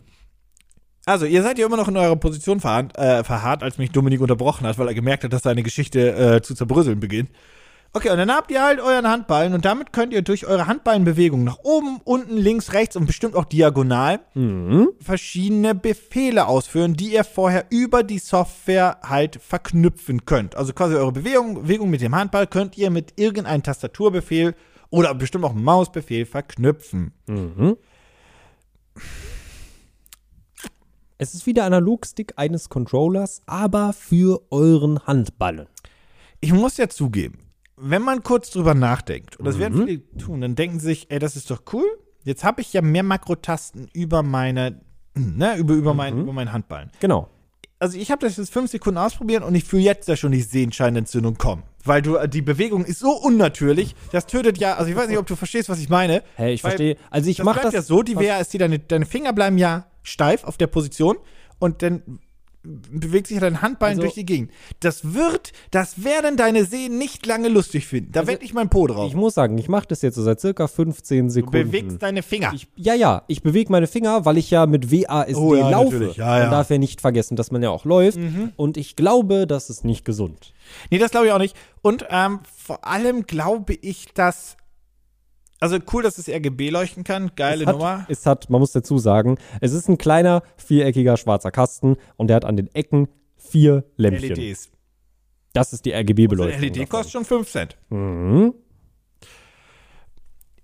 Also, ihr seid ja immer noch in eurer Position verharrt, äh, verharrt, als mich Dominik unterbrochen hat, weil er gemerkt hat, dass seine Geschichte äh, zu zerbröseln beginnt. Okay, und dann habt ihr halt euren Handballen und damit könnt ihr durch eure Handballenbewegung nach oben, unten, links, rechts und bestimmt auch diagonal Mhm. verschiedene Befehle ausführen, die ihr vorher über die Software halt verknüpfen könnt. Also quasi eure Bewegung, Bewegung mit dem Handball könnt ihr mit irgendeinem Tastaturbefehl oder bestimmt auch Mausbefehl verknüpfen. Mhm. Es ist wie der Analogstick eines Controllers, aber für euren Handballen. ich muss ja zugeben, wenn man kurz drüber nachdenkt, und das Mhm. werden viele tun, dann denken sie sich, ey, das ist doch cool. Jetzt habe ich ja mehr Makrotasten über meine, ne, über, über, mein, über meinen Handballen. Genau. Also ich habe das jetzt fünf Sekunden ausprobiert und ich fühle jetzt ja schon die Sehenscheinentzündung kommen. Weil du, die Bewegung ist so unnatürlich, das tötet ja, also ich weiß nicht, ob du verstehst, was ich meine. Hey, ich verstehe. Also ich das mache bleibt das ja so, die WASD, deine, deine Finger bleiben ja steif auf der Position und dann bewegt sich ja dein Handballen Also- durch die Gegend. Das wird, das werden deine Sehnen nicht lange lustig finden. Da Also, wette ich mein Po drauf. Ich muss sagen, ich mache das jetzt so seit circa 15 Du Sekunden. bewegst deine Finger. ich, ja, ja, ich bewege meine Finger, weil ich ja mit WASD Oh ja, laufe. Ja, ja. Man darf ja nicht vergessen, dass man ja auch läuft. Und ich glaube, das ist nicht gesund. Nee, das glaube ich auch nicht. Und ähm, vor allem glaube ich, dass. Also cool, dass es RGB leuchten kann. Geile es hat, Nummer. Es hat, man muss dazu sagen, es ist ein kleiner, viereckiger schwarzer Kasten und der hat an den Ecken vier Lämpchen. LEDs. Das ist die RGB-Beleuchtung. LED davon. kostet schon 5 Cent. Mhm.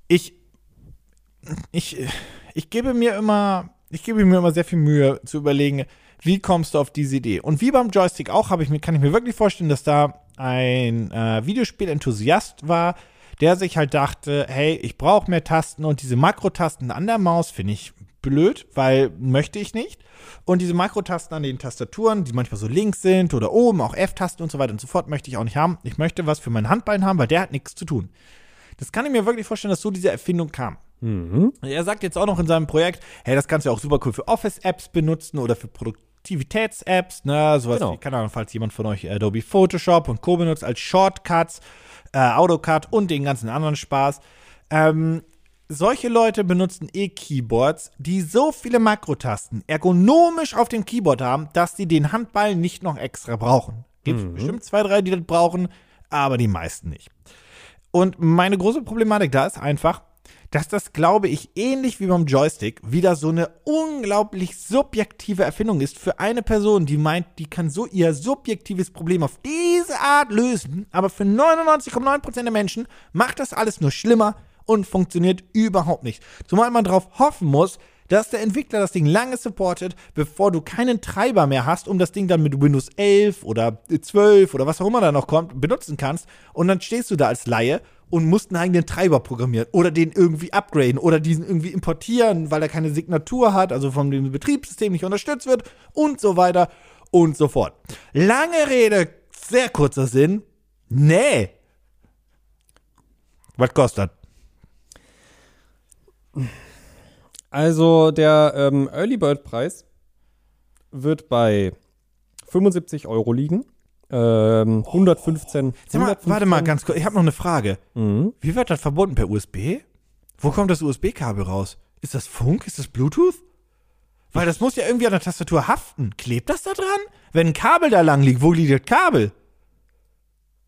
Ich. Ich. Ich gebe mir immer. Ich gebe mir immer sehr viel Mühe zu überlegen, wie kommst du auf diese Idee? Und wie beim Joystick auch, habe ich mir, kann ich mir wirklich vorstellen, dass da ein äh, Videospiel-Enthusiast war, der sich halt dachte, hey, ich brauche mehr Tasten und diese Makrotasten an der Maus finde ich blöd, weil möchte ich nicht. Und diese Makrotasten an den Tastaturen, die manchmal so links sind oder oben, auch F-Tasten und so weiter und so fort, möchte ich auch nicht haben. Ich möchte was für mein Handballen haben, weil der hat nichts zu tun. Das kann ich mir wirklich vorstellen, dass so diese Erfindung kam. Mhm. Er sagt jetzt auch noch in seinem Projekt, hey, das kannst du auch super cool für Office-Apps benutzen oder für Produktivitäts-Apps, ne, sowas Genau. wie, keine Ahnung, falls jemand von euch Adobe Photoshop und Co. benutzt als Shortcuts, äh, AutoCAD und den ganzen anderen Spaß. Ähm, solche Leute benutzen E-Keyboards, die so viele Makrotasten ergonomisch auf dem Keyboard haben, dass sie den Handballen nicht noch extra brauchen. Gibt bestimmt zwei, drei, die das brauchen, aber die meisten nicht. Und meine große Problematik da ist einfach, dass das, glaube ich, ähnlich wie beim Joystick wieder so eine unglaublich subjektive Erfindung ist für eine Person, die meint, die kann so ihr subjektives Problem auf diese Art lösen, aber für 99,9% der Menschen macht das alles nur schlimmer und funktioniert überhaupt nicht. Zumal man darauf hoffen muss, dass der Entwickler das Ding lange supportet, bevor du keinen Treiber mehr hast, um das Ding dann mit Windows 11 oder 12 oder was auch immer da noch kommt, benutzen kannst. Und dann stehst du da als Laie und musst einen eigenen Treiber programmieren oder den irgendwie upgraden oder diesen irgendwie importieren, weil er keine Signatur hat, also von dem Betriebssystem nicht unterstützt wird und so weiter und so fort. Lange Rede, sehr kurzer Sinn. Nee. Was kostet? Also der ähm, Early Bird Preis wird bei 75 Euro liegen. Ähm, 115. Sag mal, 115 warte mal ganz kurz, ich habe noch eine Frage. Mhm. Wie wird das verbunden? Per USB? Wo kommt das USB-Kabel raus? Ist das Funk? Ist das Bluetooth? Weil das muss ja irgendwie an der Tastatur haften. Klebt das da dran? Wenn ein Kabel da lang liegt, wo liegt das Kabel?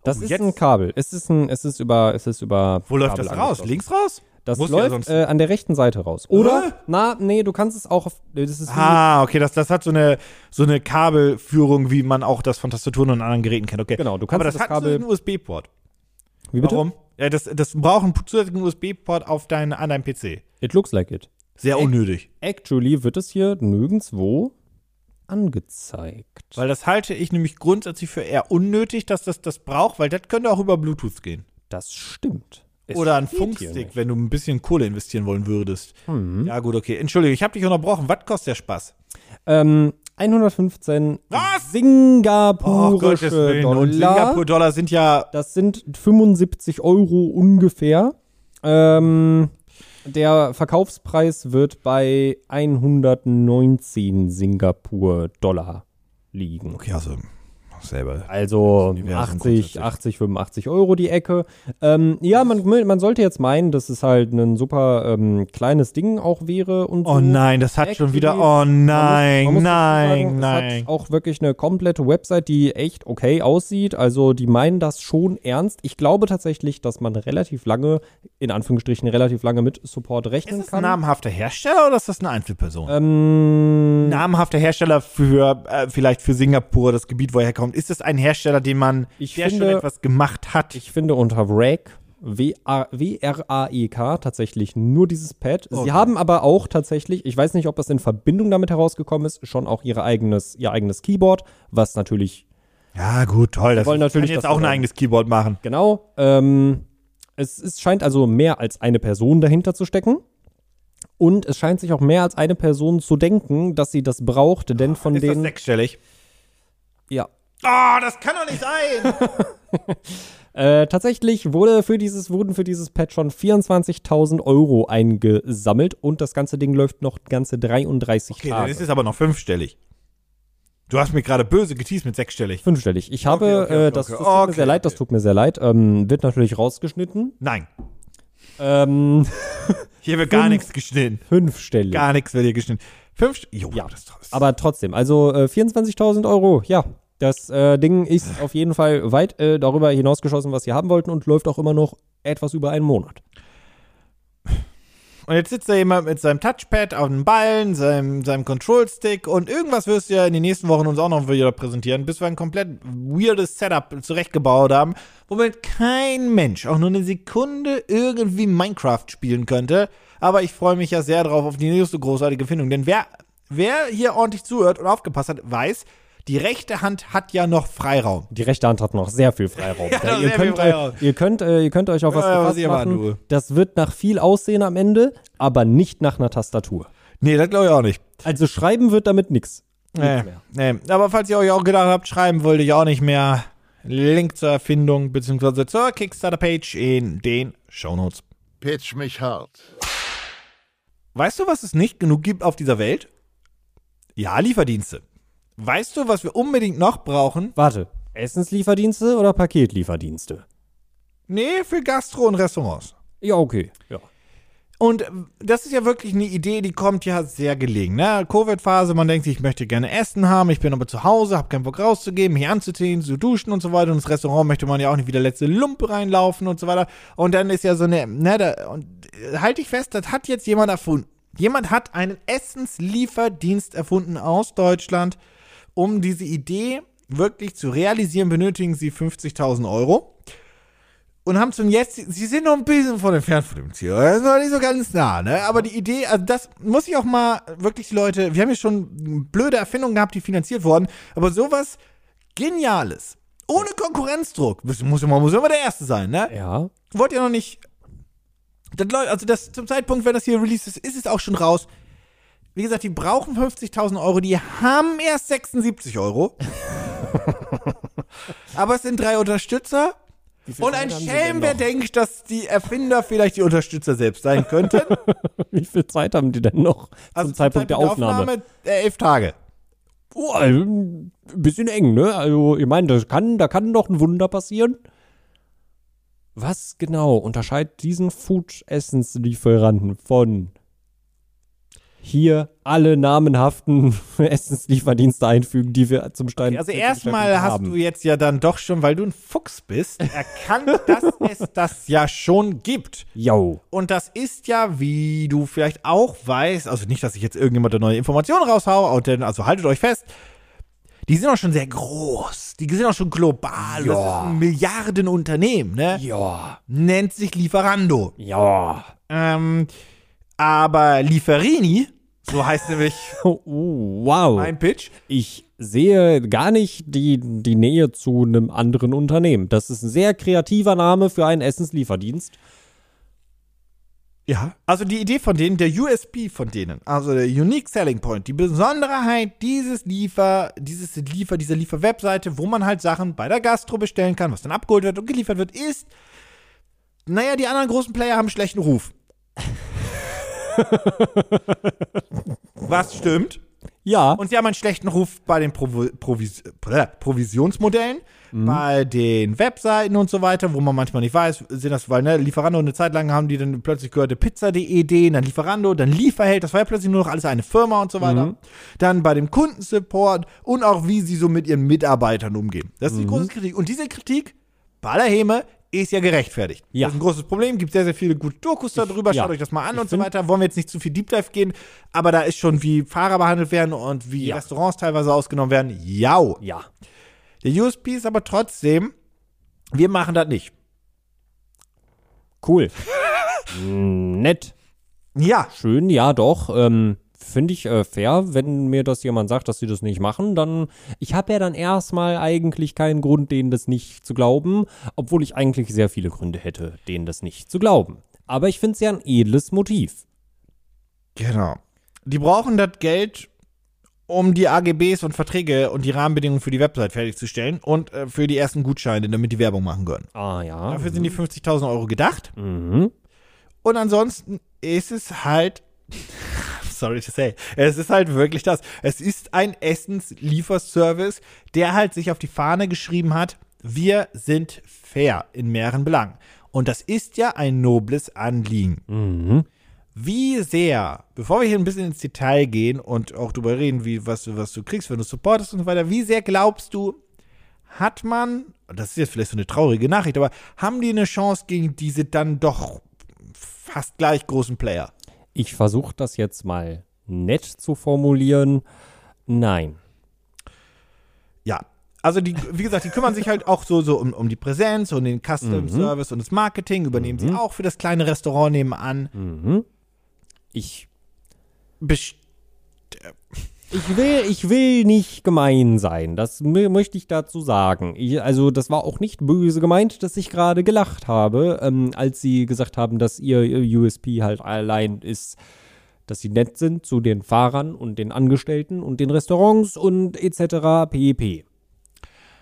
Das Oh, ist jetzt- ein Kabel. Es ist ein, es ist über, es ist über. Wo läuft das raus? Links raus? Das Muss ja läuft sonst- äh, an der rechten Seite raus. Oder? Hä? Na, nee, du kannst es auch auf. Das ist Ah, okay, das, das hat so eine, so eine Kabelführung, wie man auch das von Tastaturen und anderen Geräten kennt. Okay. Genau, du kannst Aber das, das hat Kabel- einen USB-Port. wie bitte? Warum? Ja, das, das braucht einen zusätzlichen USB-Port auf dein, an deinem PC. It looks like it. Sehr unnötig. Actually wird es hier nirgendwo angezeigt. Weil das halte ich nämlich grundsätzlich für eher unnötig, dass das das braucht, weil das könnte auch über Bluetooth gehen. das stimmt. Es Oder ein Funkstick, wenn du ein bisschen Kohle investieren wollen würdest. Mhm. Ja, gut, okay. Entschuldige, ich habe dich unterbrochen. Was kostet der Spaß? Ähm, 115 Was? singapurische Und Dollar. Singapur-Dollar sind ja. Das sind 75 Euro ungefähr. Ähm, der Verkaufspreis wird bei 119 Singapur-Dollar liegen. Okay, also selber. Also Universum 80, grundsätzlich. 80, 85 Euro die Ecke. Ähm, ja, man, man sollte jetzt meinen, dass es halt ein super ähm, kleines Ding auch wäre und so. Oh nein, das hat schon wieder. Oh Man nein, muss- man muss nein, sagen, nein. Es hat auch wirklich eine komplette Website, die echt okay aussieht. Also die meinen das schon ernst. Ich glaube tatsächlich, dass man relativ lange, in Anführungsstrichen relativ lange mit Support rechnen Ist das ein kann. namhafter Hersteller oder ist das eine Einzelperson? ähm, namhafter Hersteller für äh, vielleicht für Singapur, das Gebiet, wo er herkommt. Ist es ein Hersteller, den man, Ich der finde- schon etwas gemacht hat? ich finde unter WRAEK W-R-A-E-K tatsächlich nur dieses Pad. Okay. Sie haben aber auch tatsächlich, ich weiß nicht, ob das in Verbindung damit herausgekommen ist, schon auch ihre eigenes, ihr eigenes Keyboard, was natürlich ja, gut, toll. Das wollen natürlich, jetzt auch ein eigenes Keyboard machen. Genau. Ähm, es ist, scheint also mehr als eine Person dahinter zu stecken. Und es scheint sich auch mehr als eine Person zu denken, dass sie das braucht, denn von Ist das den. sechsstellig? Ja. Oh, das kann doch nicht sein! Äh, tatsächlich wurde für dieses, wurden für dieses Pad schon 24.000 Euro eingesammelt und das ganze Ding läuft noch ganze 33 Okay, dann Tage. ist es aber noch fünfstellig. Du hast mir gerade böse geteased mit sechsstellig. Fünfstellig. Ich habe, Okay, okay, äh, das, okay, das tut mir okay, sehr leid, das okay. tut mir sehr leid. Ähm, wird natürlich rausgeschnitten. Nein, Ähm, hier wird gar Fünf- nichts geschnitten. fünfstellig. Gar nichts wird hier geschnitten. Fünf, jo, Ja, das ist Aber trotzdem, also äh, 24.000 Euro, ja. Das äh, Ding ist auf jeden Fall weit äh, darüber hinausgeschossen, was sie haben wollten und läuft auch immer noch etwas über einen Monat. Und jetzt sitzt da jemand mit seinem Touchpad auf dem Ballen, seinem, seinem Control-Stick und irgendwas wirst du ja in den nächsten Wochen uns auch noch wieder präsentieren, bis wir ein komplett weirdes Setup zurechtgebaut haben, womit kein Mensch auch nur eine Sekunde irgendwie Minecraft spielen könnte. Aber ich freue mich ja sehr drauf auf die nächste großartige Findung, denn wer, wer hier ordentlich zuhört und aufgepasst hat, weiß, die rechte Hand hat ja noch Freiraum. Die rechte Hand hat noch sehr viel Freiraum. Ja, ihr, sehr viel könnt, Freiraum. äh, ihr, könnt, äh, ihr könnt euch auf was Ja, ja, was gefasst ihr machen, du. Das wird nach viel aussehen am Ende, aber nicht nach einer Tastatur. Nee, das glaube ich auch nicht. Also schreiben wird damit nix. Nee, nee. Aber falls ihr euch auch gedacht habt, schreiben wollte ich auch nicht mehr. Link zur Erfindung bzw. zur Kickstarter-Page in den Shownotes. Pitch mich hart. Weißt du, was es nicht genug gibt auf dieser Welt? Ja, Lieferdienste. Weißt du, was wir unbedingt noch brauchen? Warte, Essenslieferdienste oder Paketlieferdienste? Nee, für Gastro und Restaurants. Ja, okay. Ja. Und äh, das ist ja wirklich eine Idee, die kommt ja sehr gelegen. Ne? Covid-Phase, man denkt sich, ich möchte gerne Essen haben, ich bin aber zu Hause, habe keinen Bock rauszugehen, mich anzuziehen, zu duschen und so weiter. Und ins Restaurant möchte man ja auch nicht wie der letzte Lump reinlaufen und so weiter. Und dann ist ja so eine, ne, da, und halte ich fest, das hat jetzt jemand erfunden. Jemand hat einen Essenslieferdienst erfunden aus Deutschland. Um diese Idee wirklich zu realisieren, benötigen sie 50.000 Euro. Und haben zum jetzt, sie sind noch ein bisschen von entfernt von dem Ziel. Das ist noch nicht so ganz nah, ne? Aber die Idee, also das muss ich auch mal wirklich die Leute, wir haben ja schon blöde Erfindungen gehabt, die finanziert wurden, aber sowas Geniales, ohne Konkurrenzdruck, muss, muss, immer- muss immer der Erste sein, ne? Ja. wollt ihr noch nicht. Das also das zum Zeitpunkt, wenn das hier released ist, ist es auch schon raus. Wie gesagt, die brauchen 50.000 Euro, die haben erst 76 Euro. Aber es sind drei Unterstützer. Und ein Schelm, wer denkt, dass die Erfinder vielleicht die Unterstützer selbst sein könnten. Wie viel Zeit haben die denn noch Also zum Zeitpunkt der Aufnahme? äh, elf Tage. Oh, ein bisschen eng, ne? Also, ich meine, das kann, da kann doch ein Wunder passieren. Was genau unterscheidet diesen Food-Essenslieferanten von hier alle namenhaften Essenslieferdienste einfügen, die wir zum Stein Also zum erstmal hast du jetzt ja dann doch schon, weil du ein Fuchs bist, erkannt, dass es das ja schon gibt. Yo. Und das ist ja, wie du vielleicht auch weißt, also nicht, dass ich jetzt irgendjemand eine neue Information raushau, also haltet euch fest, die sind auch schon sehr groß. Die sind auch schon global. Das ist ein Milliardenunternehmen, ne? Ja. Nennt sich Lieferando. Ja. Ähm, aber Lieferini, so heißt nämlich Oh, wow. mein Pitch, Ich sehe gar nicht die, die Nähe zu einem anderen Unternehmen. Das ist ein sehr kreativer Name für einen Essenslieferdienst. Ja. Also die Idee von denen, der USP von denen, also der Unique Selling Point, die Besonderheit dieses Liefer, dieses Liefer, dieser Liefer-Webseite, wo man halt Sachen bei der Gastro bestellen kann, was dann abgeholt wird und geliefert wird, ist, naja, die anderen großen Player haben einen schlechten Ruf. was stimmt? Ja. Und sie haben einen schlechten Ruf bei den Provi Provis Provisionsmodellen, bei den Webseiten und so weiter, wo man manchmal nicht weiß, sind das, weil ne, Lieferando eine Zeit lang haben die dann plötzlich gehörte Pizza.de, dann Lieferando, dann Lieferheld, das war ja plötzlich nur noch alles eine Firma und so weiter. Dann bei dem Kundensupport und auch wie sie so mit ihren Mitarbeitern umgehen. Das ist die große Kritik. Und diese Kritik, Ballerheme, ist ja gerechtfertigt. Ja. Das ist ein großes Problem, gibt sehr, sehr viele gute Dokus darüber, ja. schaut euch das mal an Ich und so weiter. Wollen wir jetzt nicht zu viel Deep Dive gehen, aber da ist schon, wie Fahrer behandelt werden und wie Ja. Restaurants teilweise ausgenommen werden. Ja. Ja. Der USP ist aber trotzdem, wir machen das nicht. Cool. Mm, Nett. Ja. Schön, ja, doch. Ähm, Finde ich äh, fair, wenn mir das jemand sagt, dass sie das nicht machen, dann. Ich habe ja dann erstmal eigentlich keinen Grund, denen das nicht zu glauben, obwohl ich eigentlich sehr viele Gründe hätte, denen das nicht zu glauben. Aber ich finde es ja ein edles Motiv. Genau. Die brauchen das Geld, um die AGBs und Verträge und die Rahmenbedingungen für die Website fertigzustellen und äh, für die ersten Gutscheine, damit die Werbung machen können. Ah ja. Dafür sind die 50.000 Euro gedacht. Mhm. Und ansonsten ist es halt, sorry to say, es ist halt wirklich das. Es ist ein Essenslieferservice, der halt sich auf die Fahne geschrieben hat, wir sind fair in mehreren Belangen. Und das ist ja ein nobles Anliegen. Mhm. Wie sehr, bevor wir hier ein bisschen ins Detail gehen und auch darüber reden, wie, was, was du kriegst, wenn du supportest und so weiter, wie sehr glaubst du, hat man, das ist jetzt vielleicht so eine traurige Nachricht, aber haben die eine Chance gegen diese dann doch fast gleich großen Player? Ich versuche das jetzt mal nett zu formulieren. Nein. Ja. Also die, wie gesagt, die kümmern sich halt auch so, so um, um die Präsenz und den Custom Service und das Marketing, übernehmen sie auch für das kleine Restaurant nebenan. Mhm. Ich Best Ich will, ich will nicht gemein sein. Das mö- möchte ich dazu sagen. Ich, also, das war auch nicht böse gemeint, dass ich gerade gelacht habe, ähm, als sie gesagt haben, dass ihr, ihr USP halt allein ist, dass sie nett sind zu den Fahrern und den Angestellten und den Restaurants und etc. pp.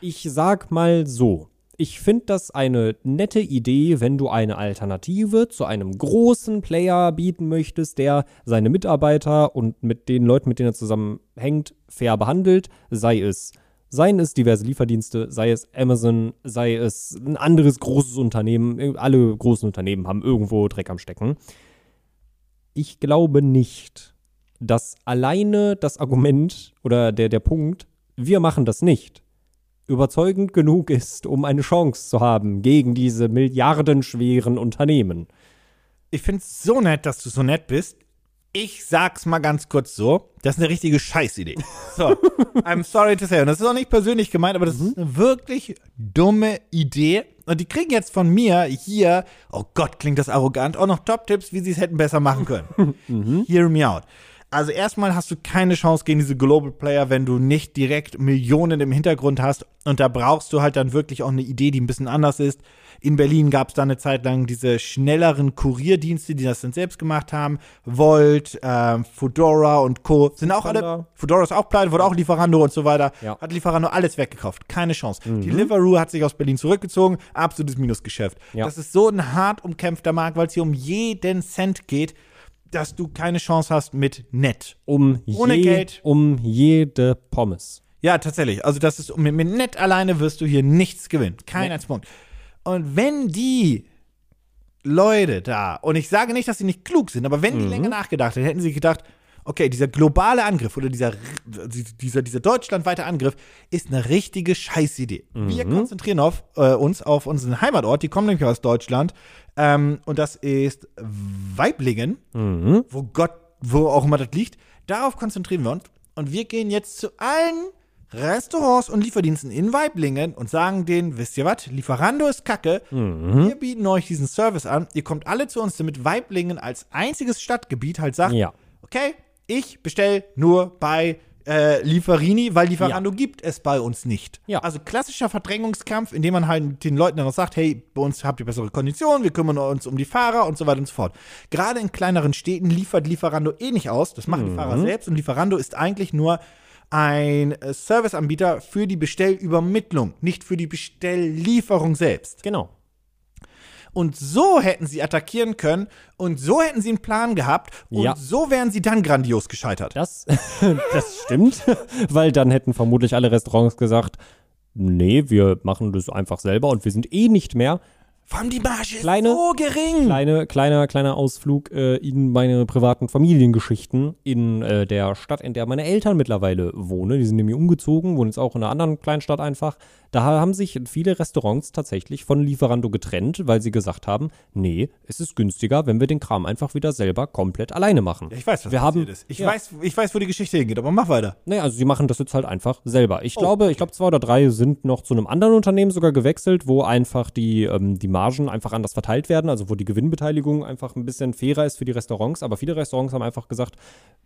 Ich sag mal so. Ich finde das eine nette Idee, wenn du eine Alternative zu einem großen Player bieten möchtest, der seine Mitarbeiter und mit den Leuten, mit denen er zusammenhängt, fair behandelt, sei es Seien es diverse Lieferdienste, sei es Amazon, sei es ein anderes großes Unternehmen. Alle großen Unternehmen haben irgendwo Dreck am Stecken. Ich glaube nicht, dass alleine das Argument oder der, der Punkt, wir machen das nicht, überzeugend genug ist, um eine Chance zu haben gegen diese milliardenschweren Unternehmen. ich finde es so nett, dass du so nett bist. Ich sag's mal ganz kurz so, das ist eine richtige Scheißidee. So, I'm sorry to say. Und das ist auch nicht persönlich gemeint, aber das ist eine wirklich dumme Idee. Und die kriegen jetzt von mir hier, oh Gott, klingt das arrogant, auch noch Top-Tipps, wie sie es hätten besser machen können. Hear me out. Also erstmal hast du keine Chance gegen diese Global Player, wenn du nicht direkt Millionen im Hintergrund hast. Und da brauchst du halt dann wirklich auch eine Idee, die ein bisschen anders ist. In Berlin gab es da eine Zeit lang diese schnelleren Kurierdienste, die das dann selbst gemacht haben. Volt, ähm, Fedora und Co. Sind auch alle. Fedora ist auch pleite, wurde auch Lieferando und so weiter. Ja. Hat Lieferando alles weggekauft. Keine Chance. Deliveroo hat sich aus Berlin zurückgezogen. Absolutes Minusgeschäft. Ja. Das ist so ein hart umkämpfter Markt, weil es hier um jeden Cent geht, dass du keine Chance hast mit Net. Um, Ohne je, Geld. um jede Pommes. Ja, tatsächlich. Also das ist mit, mit Net alleine wirst du hier nichts gewinnen. Kein Nee. Punkt. Und wenn die Leute da, und ich sage nicht, dass sie nicht klug sind, aber wenn die länger nachgedacht hätten, hätten sie gedacht, okay, dieser globale Angriff oder dieser, dieser, dieser deutschlandweite Angriff ist eine richtige Scheißidee. Wir konzentrieren auf, äh, uns auf unseren Heimatort, die kommen nämlich aus Deutschland, ähm, und das ist Weiblingen, wo Gott, wo auch immer das liegt. Darauf konzentrieren wir uns. Und wir gehen jetzt zu allen Restaurants und Lieferdiensten in Weiblingen und sagen denen, wisst ihr was, Lieferando ist kacke. Wir bieten euch diesen Service an. Ihr kommt alle zu uns, damit Weiblingen als einziges Stadtgebiet halt sagt, Ja. okay, ich bestelle nur bei äh, Lieferini, weil Lieferando gibt es bei uns nicht. Ja. Also klassischer Verdrängungskampf, indem man halt den Leuten dann noch sagt, hey, bei uns habt ihr bessere Konditionen, wir kümmern uns um die Fahrer und so weiter und so fort. Gerade in kleineren Städten liefert Lieferando eh nicht aus, das machen die Fahrer selbst und Lieferando ist eigentlich nur ein äh, Serviceanbieter für die Bestellübermittlung, nicht für die Bestelllieferung selbst. Genau. Und so hätten sie attackieren können und so hätten sie einen Plan gehabt und Ja. so wären sie dann grandios gescheitert. Das, das stimmt, weil dann hätten vermutlich alle Restaurants gesagt, nee, wir machen das einfach selber und wir sind eh nicht mehr. Vor allem die Marge ist Kleine- so gering. Kleine, kleiner, kleiner Ausflug äh, in meine privaten Familiengeschichten in äh, der Stadt, in der meine Eltern mittlerweile wohnen. Die sind nämlich umgezogen, wohnen jetzt auch in einer anderen Kleinstadt einfach. Da haben sich viele Restaurants tatsächlich von Lieferando getrennt, weil sie gesagt haben, nee, es ist günstiger, wenn wir den Kram einfach wieder selber komplett alleine machen. Ich weiß, was wir haben, passiert ist. Ich, ja. weiß, ich weiß, wo die Geschichte hingeht, aber mach weiter. Naja, also sie machen das jetzt halt einfach selber. Oh, Ich glaube, ich glaube zwei oder drei sind noch zu einem anderen Unternehmen sogar gewechselt, wo einfach die, ähm, die Margen einfach anders verteilt werden, also wo die Gewinnbeteiligung einfach ein bisschen fairer ist für die Restaurants. Aber viele Restaurants haben einfach gesagt,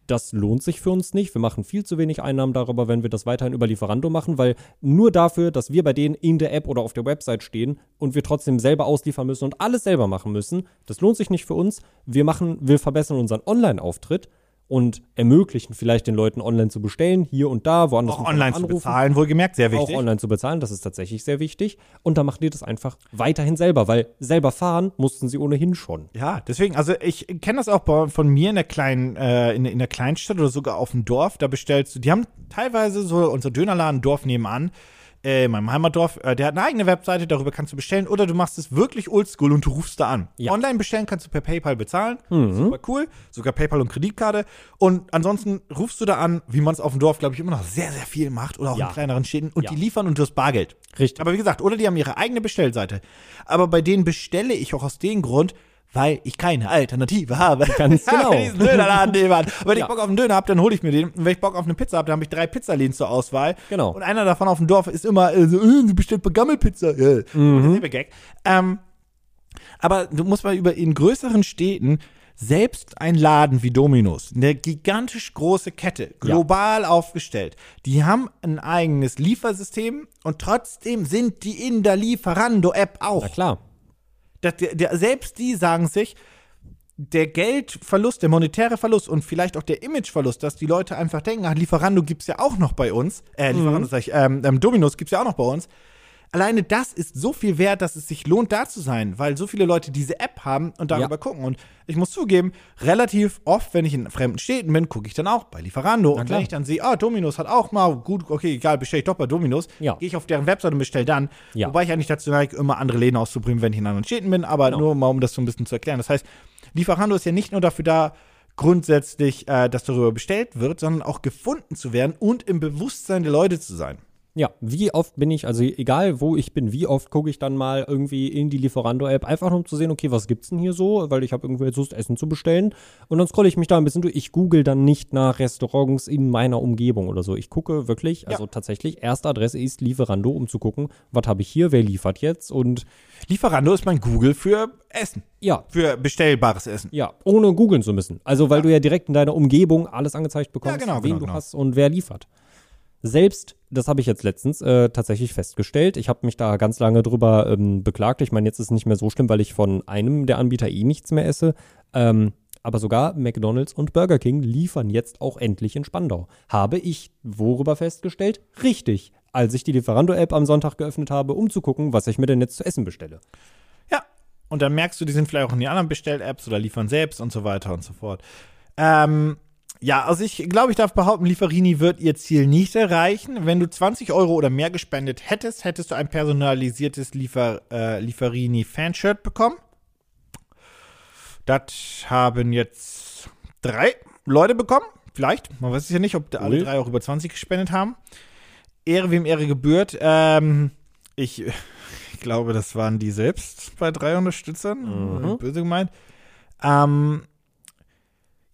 das lohnt sich für uns nicht. Wir machen viel zu wenig Einnahmen darüber, wenn wir das weiterhin über Lieferando machen, weil nur dafür, dass wir bei denen in der App oder auf der Website stehen und wir trotzdem selber ausliefern müssen und alles selber machen müssen, das lohnt sich nicht für uns. Wir machen, wir verbessern unseren Online-Auftritt und ermöglichen vielleicht den Leuten online zu bestellen, hier und da, woanders Auch online zu anrufen. bezahlen, wohlgemerkt, sehr Auch wichtig. online zu bezahlen, das ist tatsächlich sehr wichtig. Und da machen die das einfach weiterhin selber, weil selber fahren mussten sie ohnehin schon. Ja, deswegen, also ich kenne das auch von mir in der kleinen, äh, in, in der Kleinstadt oder sogar auf dem Dorf. Da bestellst du, die haben teilweise so unser Dönerladen Dorf nebenan, äh, in meinem Heimatdorf, äh, der hat eine eigene Webseite, darüber kannst du bestellen. Oder du machst es wirklich oldschool und du rufst da an. Ja. Online bestellen kannst du per PayPal bezahlen. Super cool. Sogar PayPal und Kreditkarte. Und ansonsten rufst du da an, wie man es auf dem Dorf, glaube ich, immer noch sehr, sehr viel macht. Oder auch Ja. in kleineren Städten. Und Ja. die liefern und du hast Bargeld. Richtig. Aber wie gesagt, oder die haben ihre eigene Bestellseite. Aber bei denen bestelle ich auch aus dem Grund, weil ich keine Alternative habe. Ganz Ich genau. diesen Dönerladen nebenan. Wenn Ja. ich Bock auf einen Döner habe, dann hole ich mir den. Und wenn ich Bock auf eine Pizza habe, dann habe ich drei Pizzaläden zur Auswahl. Genau. Und einer davon auf dem Dorf ist immer äh, so, äh, du bestellst bei Gammelpizza. Ja. Mhm. Derselbe Gag. Ähm, aber du musst mal über in größeren Städten selbst ein Laden wie Dominos, eine gigantisch große Kette, global aufgestellt, die haben ein eigenes Liefersystem und trotzdem sind die in der Lieferando-App auch. Na klar. Der, der, selbst die sagen sich, der Geldverlust, der monetäre Verlust und vielleicht auch der Imageverlust, dass die Leute einfach denken, ach, Lieferando gibt's ja auch noch bei uns, äh, Lieferando sag ich, ähm, ähm, Dominos gibt's ja auch noch bei uns. Alleine das ist so viel wert, dass es sich lohnt, da zu sein, weil so viele Leute diese App haben und darüber Ja. gucken. Und ich muss zugeben, relativ oft, wenn ich in fremden Städten bin, gucke ich dann auch bei Lieferando. und wenn ich dann sehe, ah, Dominos hat auch mal, gut, okay, egal, bestelle ich doch bei Dominos, Ja. gehe ich auf deren Website und bestelle dann. Ja. Wobei ich eigentlich dazu neige, immer andere Läden auszuprobieren, wenn ich in anderen Städten bin, aber Genau. nur mal, um das so ein bisschen zu erklären. Das heißt, Lieferando ist ja nicht nur dafür da, grundsätzlich, äh, dass darüber bestellt wird, sondern auch gefunden zu werden und im Bewusstsein der Leute zu sein. Ja, wie oft bin ich, also egal wo ich bin, wie oft gucke ich dann mal irgendwie in die Lieferando-App, einfach nur um zu sehen, okay, was gibt's denn hier so, weil ich habe irgendwie jetzt Lust, Essen zu bestellen. Und dann scrolle ich mich da ein bisschen durch. Ich google dann nicht nach Restaurants in meiner Umgebung oder so. Ich gucke wirklich, also tatsächlich, erste Adresse ist Lieferando, um zu gucken, was habe ich hier, wer liefert jetzt und Lieferando ist mein Google für Essen. ja, Für bestellbares Essen. ja, ohne googeln zu müssen. Also, weil du ja direkt in deiner Umgebung alles angezeigt bekommst, Ja, genau, wen genau, du genau. hast und wer liefert. Selbst, das habe ich jetzt letztens äh, tatsächlich festgestellt. Ich habe mich da ganz lange drüber ähm, beklagt. Ich meine, jetzt ist es nicht mehr so schlimm, weil ich von einem der Anbieter eh nichts mehr esse. Ähm, aber sogar McDonald's und Burger King liefern jetzt auch endlich in Spandau. Habe ich worüber festgestellt? Richtig. Als ich die Lieferando-App am Sonntag geöffnet habe, um zu gucken, was ich mir denn jetzt zu essen bestelle. Ja. Und dann merkst du, die sind vielleicht auch in die anderen Bestell-Apps oder liefern selbst und so weiter und so fort. Ähm, ja, also ich glaube, ich darf behaupten, Lieferini wird ihr Ziel nicht erreichen. Wenn du 20 Euro oder mehr gespendet hättest, hättest du ein personalisiertes Liefer, äh, Lieferini-Fanshirt bekommen. Das haben jetzt drei Leute bekommen. Vielleicht. Man weiß es ja nicht, ob da alle Cool. drei auch über 20 gespendet haben. Ehre, wem Ehre gebührt. Ähm, ich, ich glaube, das waren die selbst bei drei Unterstützern. Mhm. Böse gemeint. Ähm,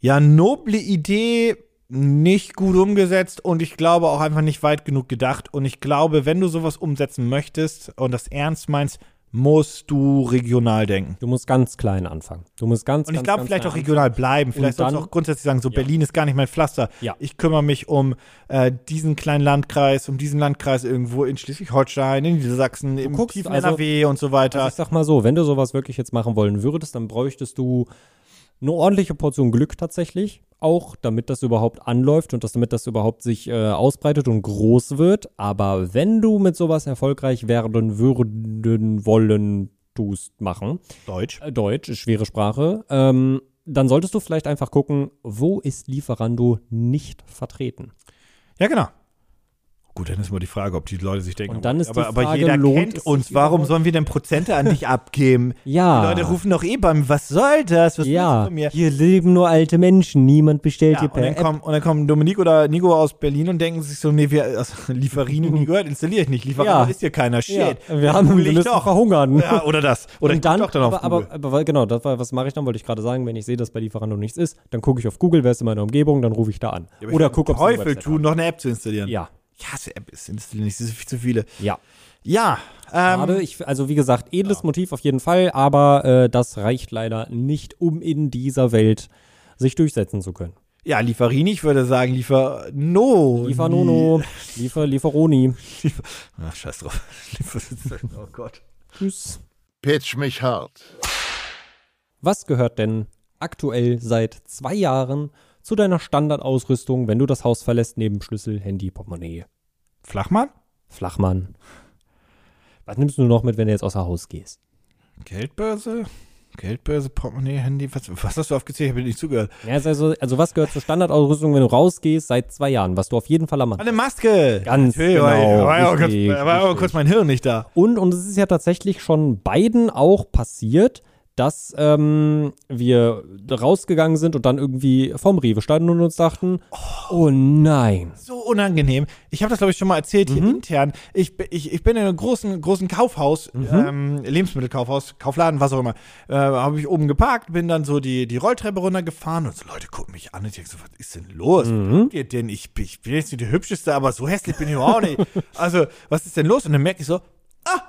ja, noble Idee, nicht gut umgesetzt und ich glaube auch einfach nicht weit genug gedacht. Und ich glaube, wenn du sowas umsetzen möchtest und das ernst meinst, musst du regional denken. Du musst ganz klein anfangen. Du musst ganz, Und ich glaube, vielleicht auch regional bleiben. Vielleicht sollst du auch grundsätzlich sagen, so Ja. Berlin ist gar nicht mein Pflaster. Ja. Ich kümmere mich um äh, diesen kleinen Landkreis, um diesen Landkreis irgendwo in Schleswig-Holstein, in Niedersachsen, im tiefen also- NRW und so weiter. Also ich sag mal so, wenn du sowas wirklich jetzt machen wollen würdest, dann bräuchtest du eine ordentliche Portion Glück tatsächlich, auch damit das überhaupt anläuft und dass damit das überhaupt sich äh, ausbreitet und groß wird. Aber wenn du mit sowas erfolgreich werden würden wollen, tust machen, Deutsch. äh, Deutsch, schwere Sprache, ähm, dann solltest du vielleicht einfach gucken, wo ist Lieferando nicht vertreten. Ja, genau. Gut, dann ist mal die Frage, ob die Leute sich denken, Und dann ist aber, die aber Frage, jeder lohnt kennt uns, warum sollen wir denn Prozente an dich abgeben? Ja. Die Leute rufen doch eh beim, was soll das? Was Ja, von mir? hier leben nur alte Menschen, niemand bestellt Ja, hier und, per dann App. kommen, und dann kommen Dominik oder Nico aus Berlin und denken sich so, nee, wir, also, Lieferino nie gehört, installiere ich nicht. Lieferando Ja. ist hier keiner. Shit. Ja, wir haben wir müssen doch. verhungern. Ja, oder das. Oder und dann, doch dann auf aber, Google. aber, aber genau, das war, was mache ich dann, wollte ich gerade sagen, wenn ich sehe, dass bei Lieferando nichts ist, dann gucke ich auf Google, wer ist in meiner Umgebung, dann rufe ich da an. Ja, Oder gucke, eine Teufel tun, noch eine App zu installieren. Ja, Nicht, es sind viel zu viele. ja. Ja, ähm, Schade, ich, also wie gesagt, edles Motiv auf jeden Fall, aber äh, das reicht leider nicht, um in dieser Welt sich durchsetzen zu können. ja, Lieferini, ich würde sagen, Liefer No. Liefer Nono, Liefer, Lieferoni. Liefer, ach, scheiß drauf. Liefer, oh Gott. Tschüss. Pitch mich hart. Was gehört denn aktuell seit zwei Jahren zu deiner Standardausrüstung, wenn du das Haus verlässt, neben Schlüssel, Handy, Portemonnaie? Flachmann? Flachmann. Was nimmst du noch mit, wenn du jetzt außer Haus gehst? Geldbörse? Geldbörse, Portemonnaie, Handy, was, was hast du aufgezählt? Ich habe nicht zugehört. Ja, also, also was gehört zur Standardausrüstung, wenn du rausgehst seit zwei Jahren, was du auf jeden Fall am Eine Maske! Ganz Natürlich, genau, War, ja auch kurz, war aber kurz mein Hirn nicht da. Und, und es ist ja tatsächlich schon beiden auch passiert, dass ähm, wir rausgegangen sind und dann irgendwie vorm Rewe standen und uns dachten, oh nein. So unangenehm. Ich habe das, glaube ich, schon mal erzählt hier Mhm. intern. Ich, ich, ich bin in einem großen, großen Kaufhaus, Mhm. ähm, Lebensmittelkaufhaus, Kaufladen, was auch immer. Äh, habe ich oben geparkt, bin dann so die, die Rolltreppe runtergefahren und so Leute gucken mich an und ich denke so, was ist denn los? Mhm. Was denn? Ich, bin- ich bin jetzt nicht die hübscheste, aber so hässlich bin ich auch nicht. Also, was ist denn los? Und dann merke ich so, ah,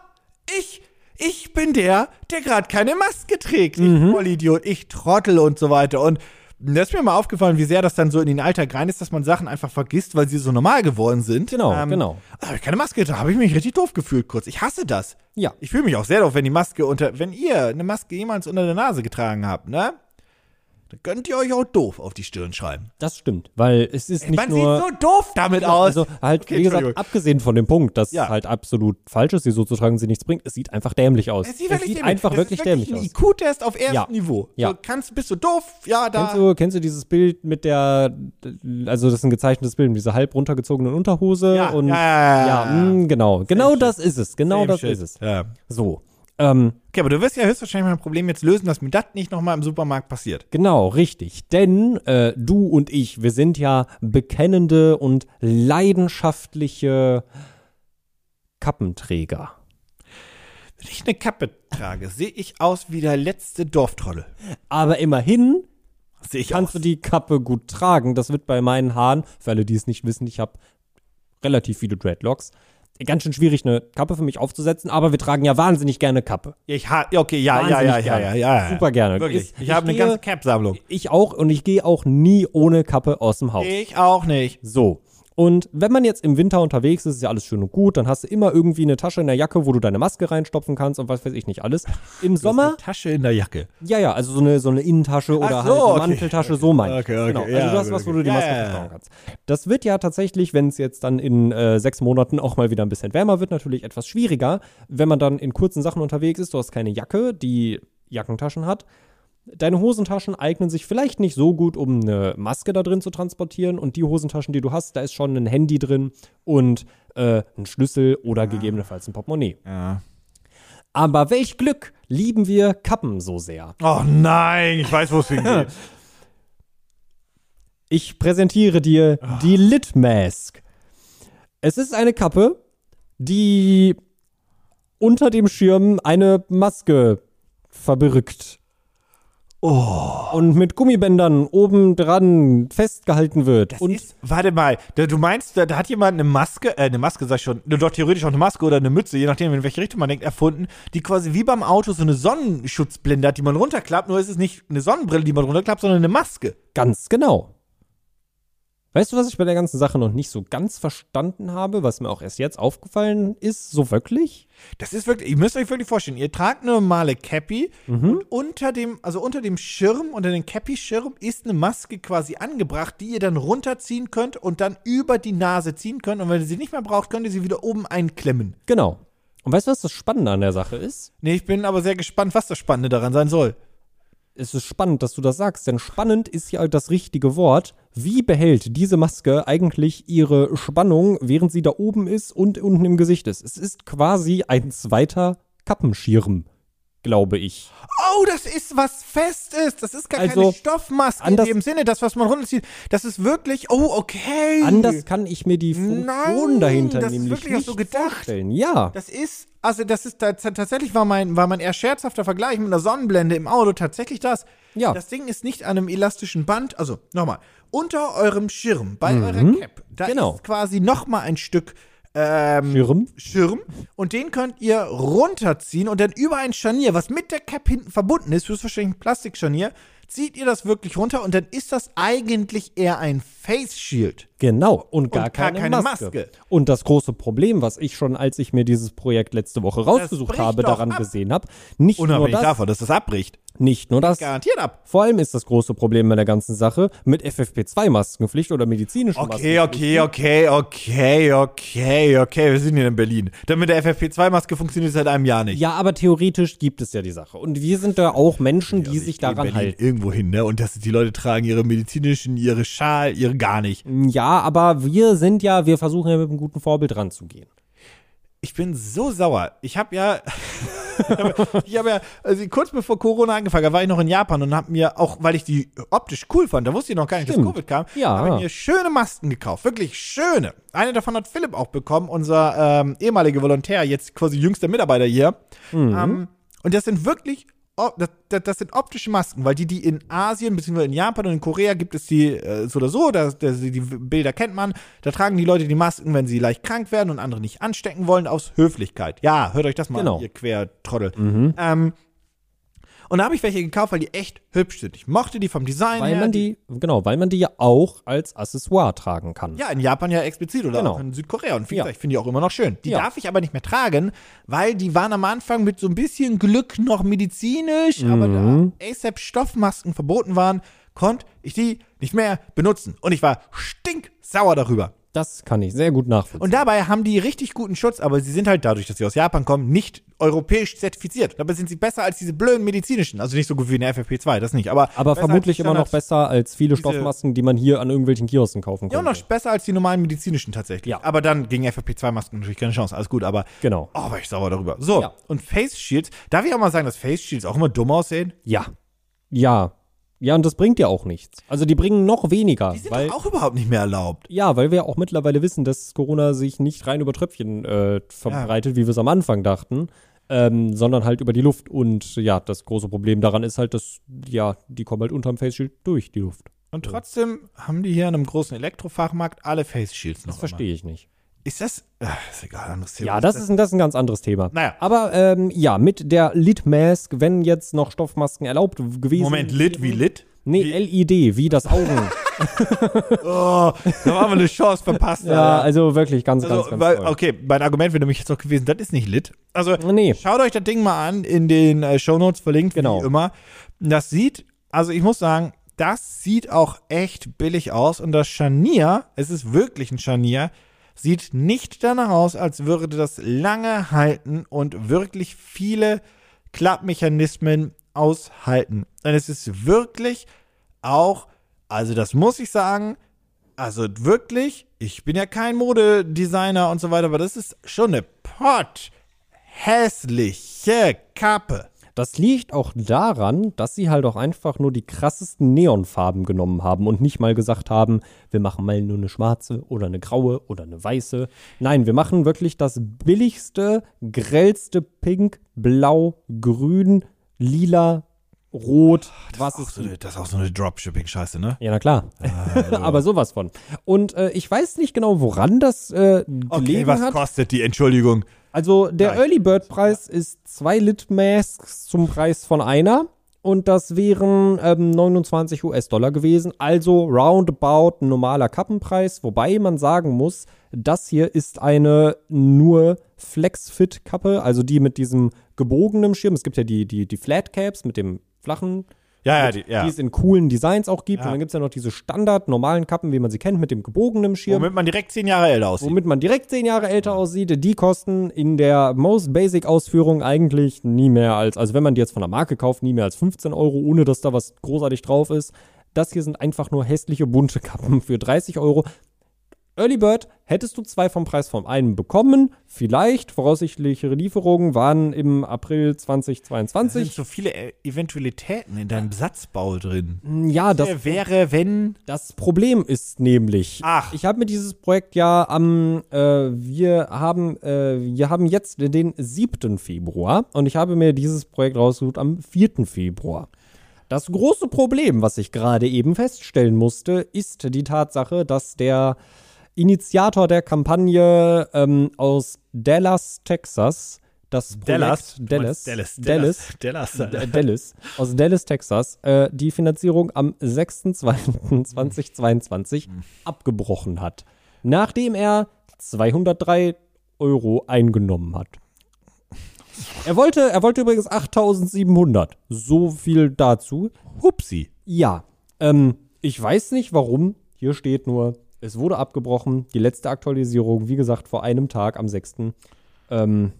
ich, ich bin der, der gerade keine Maske trägt. Ich Mhm. Vollidiot, ich Trottel und so weiter. Und das ist mir mal aufgefallen, wie sehr das dann so in den Alltag rein ist, dass man Sachen einfach vergisst, weil sie so normal geworden sind. Genau, Ähm, genau. Da habe ich keine Maske getragen, habe ich mich richtig doof gefühlt kurz. Ich hasse das. Ja. Ich fühle mich auch sehr doof, wenn die Maske unter, wenn ihr eine Maske jemals unter der Nase getragen habt, ne? Dann könnt ihr euch auch doof auf die Stirn schreiben. Das stimmt, weil es ist nicht man nur... sieht so doof damit aus. Also halt, Okay, wie gesagt, abgesehen von dem Punkt, dass Ja. es halt absolut falsch ist, sie so zu tragen, sie nichts bringt, es sieht einfach dämlich aus. es sieht, wirklich dämlich. einfach das wirklich ist dämlich ein aus. IQ-Test auf erstem Ja. Niveau. Ja. So, kannst, bist du doof? Ja, da. Kennst du, kennst du dieses Bild mit der, also das ist ein gezeichnetes Bild mit dieser halb runtergezogenen Unterhose Ja, und ja, ja, ja, ja. mh, genau, genau shit. das ist es, genau Same das shit. ist es. So, ähm, Okay, aber du wirst ja höchstwahrscheinlich mein Problem jetzt lösen, dass mir das nicht nochmal im Supermarkt passiert. Genau, richtig. Denn äh, du und ich, wir sind ja bekennende und leidenschaftliche Kappenträger. Wenn ich eine Kappe trage, sehe ich aus wie der letzte Dorftrolle. Aber immerhin kannst du die Kappe gut tragen. Das wird bei meinen Haaren, für alle, die es nicht wissen, ich habe relativ viele Dreadlocks. Ganz schön schwierig, eine Kappe für mich aufzusetzen, aber wir tragen ja wahnsinnig gerne Kappe. Ich ha okay, ja, ja, Wahnsinnig ja, ja, ja, ja, ja. Super gerne. Wirklich. Ist- ich habe eine ganze Cap-Sammlung. Ich auch und ich gehe auch nie ohne Kappe aus dem Haus. Ich auch nicht. So. Und wenn man jetzt im Winter unterwegs ist, ist ja alles schön und gut, dann hast du immer irgendwie eine Tasche in der Jacke, wo du deine Maske reinstopfen kannst und was weiß ich nicht alles. Im Sommer, Eine Tasche in der Jacke. ja, ja, also so eine, so eine Innentasche oder halt so, eine okay. Manteltasche, so mein ich. Okay, okay, genau. Also ja, du hast was, wo okay. du die Maske ja, verstauen kannst. Das wird ja tatsächlich, wenn es jetzt dann in äh, sechs Monaten auch mal wieder ein bisschen wärmer wird, natürlich etwas schwieriger, wenn man dann in kurzen Sachen unterwegs ist. Du hast keine Jacke, die Jackentaschen hat. Deine Hosentaschen eignen sich vielleicht nicht so gut, um eine Maske da drin zu transportieren. Und die Hosentaschen, die du hast, da ist schon ein Handy drin und äh, ein Schlüssel oder gegebenenfalls ein Portemonnaie. Ja. Aber welch Glück lieben wir Kappen so sehr. Oh nein, ich weiß, wo es hingeht. Ich präsentiere dir die Lit Mask. Es ist eine Kappe, die unter dem Schirm eine Maske verbirgt. Oh. Und mit Gummibändern oben dran festgehalten wird. und ist, warte mal, du meinst, da, da hat jemand eine Maske, äh, eine Maske sag ich schon, doch theoretisch auch eine Maske oder eine Mütze, je nachdem, in welche Richtung man denkt, erfunden, die quasi wie beim Auto so eine Sonnenschutzblende hat, die man runterklappt, nur ist es nicht eine Sonnenbrille, die man runterklappt, sondern eine Maske. ganz genau. Weißt du, was ich bei der ganzen Sache noch nicht so ganz verstanden habe, was mir auch erst jetzt aufgefallen ist, so wirklich? Das ist wirklich, ihr müsst euch wirklich vorstellen, ihr tragt eine normale Cappy Mhm. und unter dem, also unter dem Schirm, unter dem Cappy-Schirm ist eine Maske quasi angebracht, die ihr dann runterziehen könnt und dann über die Nase ziehen könnt und wenn ihr sie nicht mehr braucht, könnt ihr sie wieder oben einklemmen. Genau. Und weißt du, was das Spannende an der Sache ist? Nee, ich bin aber sehr gespannt, was das Spannende daran sein soll. Es ist spannend, dass du das sagst, denn spannend ist ja das richtige Wort. Wie behält diese Maske eigentlich ihre Spannung, während sie da oben ist und unten im Gesicht ist? Es ist quasi ein zweiter Kappenschirm, glaube ich. Oh, das ist was Festes. Das ist gar Also, keine Stoffmaske in dem Sinne, das, was man runterzieht. Das ist wirklich, oh, okay. Anders kann ich mir die Funktion Nein, dahinter das ist nämlich wirklich auch nicht so gedacht. vorstellen. Ja, Das ist, also das ist tats- tatsächlich war mein, war mein eher scherzhafter Vergleich mit einer Sonnenblende im Auto tatsächlich das. Ja. Das Ding ist nicht an einem elastischen Band, also nochmal, unter eurem Schirm, bei eurer Cap, da genau. ist quasi nochmal ein Stück ähm, Schirm. Schirm und den könnt ihr runterziehen und dann über ein Scharnier, was mit der Cap hinten verbunden ist, höchstwahrscheinlich ein Plastikscharnier, zieht ihr das wirklich runter und dann ist das eigentlich eher ein Face Shield. Genau, und gar, gar keine, keine Maske. Maske. Und das große Problem, was ich schon, als ich mir dieses Projekt letzte Woche rausgesucht habe, daran ab. gesehen habe, nicht nur das, dass das abbricht. nicht nur das, Garantiert ab. Vor allem ist das große Problem bei der ganzen Sache mit FFP2-Maskenpflicht oder medizinischen Okay, Maskenpflicht. okay, okay, okay, okay, okay. Wir sind hier in Berlin. Denn mit der FFP2-Maske funktioniert es seit einem Jahr nicht. Ja, aber theoretisch gibt es ja die Sache. Und wir sind da auch Menschen, die Also sich daran halten. Irgendwo hin, ne? Und das, die Leute tragen ihre medizinischen, ihre Schal, ihre gar nicht. Ja, aber wir sind ja, wir versuchen ja mit einem guten Vorbild ranzugehen. Ich bin so sauer. Ich habe ja, ich habe ja, also kurz bevor Corona angefangen war ich noch in Japan und habe mir auch, weil ich die optisch cool fand, da wusste ich noch gar nicht, Stimmt. dass Covid kam, Ja. habe ich mir schöne Masken gekauft, wirklich schöne. Eine davon hat Philipp auch bekommen, unser ähm, ehemaliger Volontär, jetzt quasi jüngster Mitarbeiter hier. Ähm, und das sind wirklich, das, das, sind optische Masken, weil die, die in Asien, beziehungsweise in Japan und in Korea gibt es die äh, so oder so, da, da, die Bilder kennt man. Da tragen die Leute die Masken, wenn sie leicht krank werden und andere nicht anstecken wollen, aus Höflichkeit. Ja, hört euch das mal Genau. an, ihr Quertrottel. Ähm, und da habe ich welche gekauft, weil die echt hübsch sind. Ich mochte die vom Design Weil her. man die, genau, weil man die ja auch als Accessoire tragen kann. Ja, in Japan ja explizit oder Genau. auch in Südkorea. Und Ja. ich finde die auch immer noch schön. Die Ja. darf ich aber nicht mehr tragen, weil die waren am Anfang mit so ein bisschen Glück noch medizinisch, aber Mhm. da ASAP Stoffmasken verboten waren, konnte ich die nicht mehr benutzen. Und ich war stinksauer darüber. Das kann ich sehr gut nachvollziehen. Und dabei haben die richtig guten Schutz, aber sie sind halt dadurch, dass sie aus Japan kommen, nicht europäisch zertifiziert. Dabei sind sie besser als diese blöden medizinischen. Also nicht so gut wie eine FFP2, das nicht. Aber, aber vermutlich immer noch besser als viele Stoffmasken, die man hier an irgendwelchen Kiosken kaufen Ja, kann. noch besser als die normalen medizinischen tatsächlich. Ja. Aber dann gegen FFP2-Masken natürlich keine Chance. Alles gut, aber. Genau. Oh, war ich sauer darüber. So, Ja. und Face Shields. Darf ich auch mal sagen, dass Face Shields auch immer dumm aussehen? Ja. Ja. Ja, und das bringt ja auch nichts. Also die bringen noch weniger, Die sind weil auch überhaupt nicht mehr erlaubt. ja, weil wir auch mittlerweile wissen, dass Corona sich nicht rein über Tröpfchen äh, verbreitet, wie wir es am Anfang dachten, ähm, sondern halt über die Luft. Und ja, das große Problem daran ist halt, dass ja, die kommen halt unterm Face Shield durch die Luft. Und trotzdem haben die hier in einem großen Elektrofachmarkt alle Face Shields noch. Das verstehe ich nicht. Ist das. Ach, ist egal, anderes Thema. Ja, das ist, ein, das ist ein ganz anderes Thema. Naja. Aber ähm, ja, mit der Lit Mask, wenn jetzt noch Stoffmasken erlaubt gewesen Moment, Lit wie Lit? Nee, LED, wie das Augen. Oh, da haben wir eine Chance verpasst. ja, Alter. also wirklich ganz, ganz, Also, ganz weil, toll. okay, mein Argument wäre nämlich jetzt auch gewesen, das ist nicht lit. Also, Nee. schaut euch das Ding mal an, in den äh, Shownotes verlinkt, Genau. wie immer. Das sieht, also ich muss sagen, das sieht auch echt billig aus und das Scharnier, es ist wirklich ein Scharnier, sieht nicht danach aus, als würde das lange halten und wirklich viele Klappmechanismen aushalten. Und es ist wirklich auch, also das muss ich sagen, also wirklich, ich bin ja kein Modedesigner und so weiter, aber das ist schon eine pott hässliche Kappe. Das liegt auch daran, dass sie halt auch einfach nur die krassesten Neonfarben genommen haben und nicht mal gesagt haben, wir machen mal nur eine schwarze oder eine graue oder eine weiße. Nein, wir machen wirklich das billigste, grellste Pink, Blau, Grün, Lila, Rot, was Auch es so eine, das ist auch so eine Dropshipping-Scheiße, ne? Ja, na klar. Aber sowas von. Und äh, ich weiß nicht genau, woran das äh, gelegen Okay, was hat. kostet die? Entschuldigung. Also der Nein. Early Bird Preis ist zwei Lit Masks zum Preis von einer. Und das wären ähm, 29 US-Dollar gewesen. Also roundabout ein normaler Kappenpreis. Wobei man sagen muss, das hier ist eine nur Flex-Fit-Kappe. Also die mit diesem gebogenen Schirm. Es gibt ja die, die, die Flat Caps mit dem flachen Ja, ja, die, ja. die es in coolen Designs auch gibt. Ja. Und dann gibt es ja noch diese Standard normalen Kappen, wie man sie kennt, mit dem gebogenen Schirm. Womit man direkt zehn Jahre älter aussieht. Womit man direkt zehn Jahre älter aussieht, die kosten in der Most Basic Ausführung eigentlich nie mehr als, also wenn man die jetzt von der Marke kauft, nie mehr als 15 Euro, ohne dass da was großartig drauf ist. Das hier sind einfach nur hässliche bunte Kappen für 30 Euro. Early Bird hättest du zwei vom Preis von einem bekommen. Vielleicht, voraussichtlichere Lieferungen waren im April Es sind 2022. so viele äh, Eventualitäten in deinem Satzbau drin. Ja, das Wer wäre, wenn. Das Problem ist nämlich, Ach. ich habe mir dieses Projekt ja am, äh, wir haben, äh, wir haben jetzt den 7. Februar und ich habe mir dieses Projekt rausgesucht am 4. Februar. Das große Problem, was ich gerade eben feststellen musste, ist die Tatsache, dass der Initiator der Kampagne ähm, aus Dallas, Texas, das Projekt, Dallas? Dallas, Dallas. Dallas, Dallas. D- Dallas, aus Dallas, Texas, äh, die Finanzierung am 6.2.2022 abgebrochen hat, nachdem er 203 Euro eingenommen hat. Er wollte, er wollte übrigens 8.700. So viel dazu. Hupsi. Ja, ähm, ich weiß nicht warum. Hier steht nur, es wurde abgebrochen. Die letzte Aktualisierung, wie gesagt, vor einem Tag am 6. Ähm,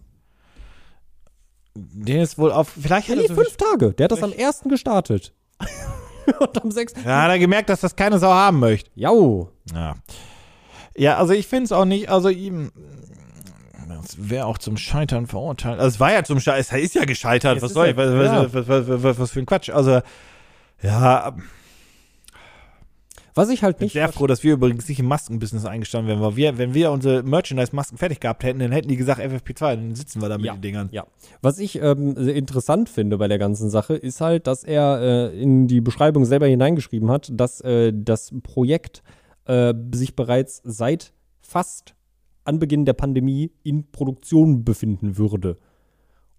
Den ist wohl auf. Vielleicht hat er so fünf Tage. Der hat das am 1. gestartet. Und am 6. Ja, hat er gemerkt, dass das keine Sau haben möchte. Jau. Ja. Ja, also ich finde es auch nicht, also ihm. Das wäre auch zum Scheitern verurteilt. Also es war ja zum Scheitern, es ist ja gescheitert. Es was soll ich, was, ja. was, was, was für ein Quatsch. Also, ja, Was ich halt ich bin nicht. sehr froh, dass wir übrigens nicht im Maskenbusiness eingestanden wären, weil wir, wenn wir unsere Merchandise-Masken fertig gehabt hätten, dann hätten die gesagt FFP2, dann sitzen wir da mit Ja, den Dingern. ja. Was ich ähm, interessant finde bei der ganzen Sache, ist halt, dass er äh, in die Beschreibung selber hineingeschrieben hat, dass äh, das Projekt äh, sich bereits seit fast Anbeginn der Pandemie in Produktion befinden würde.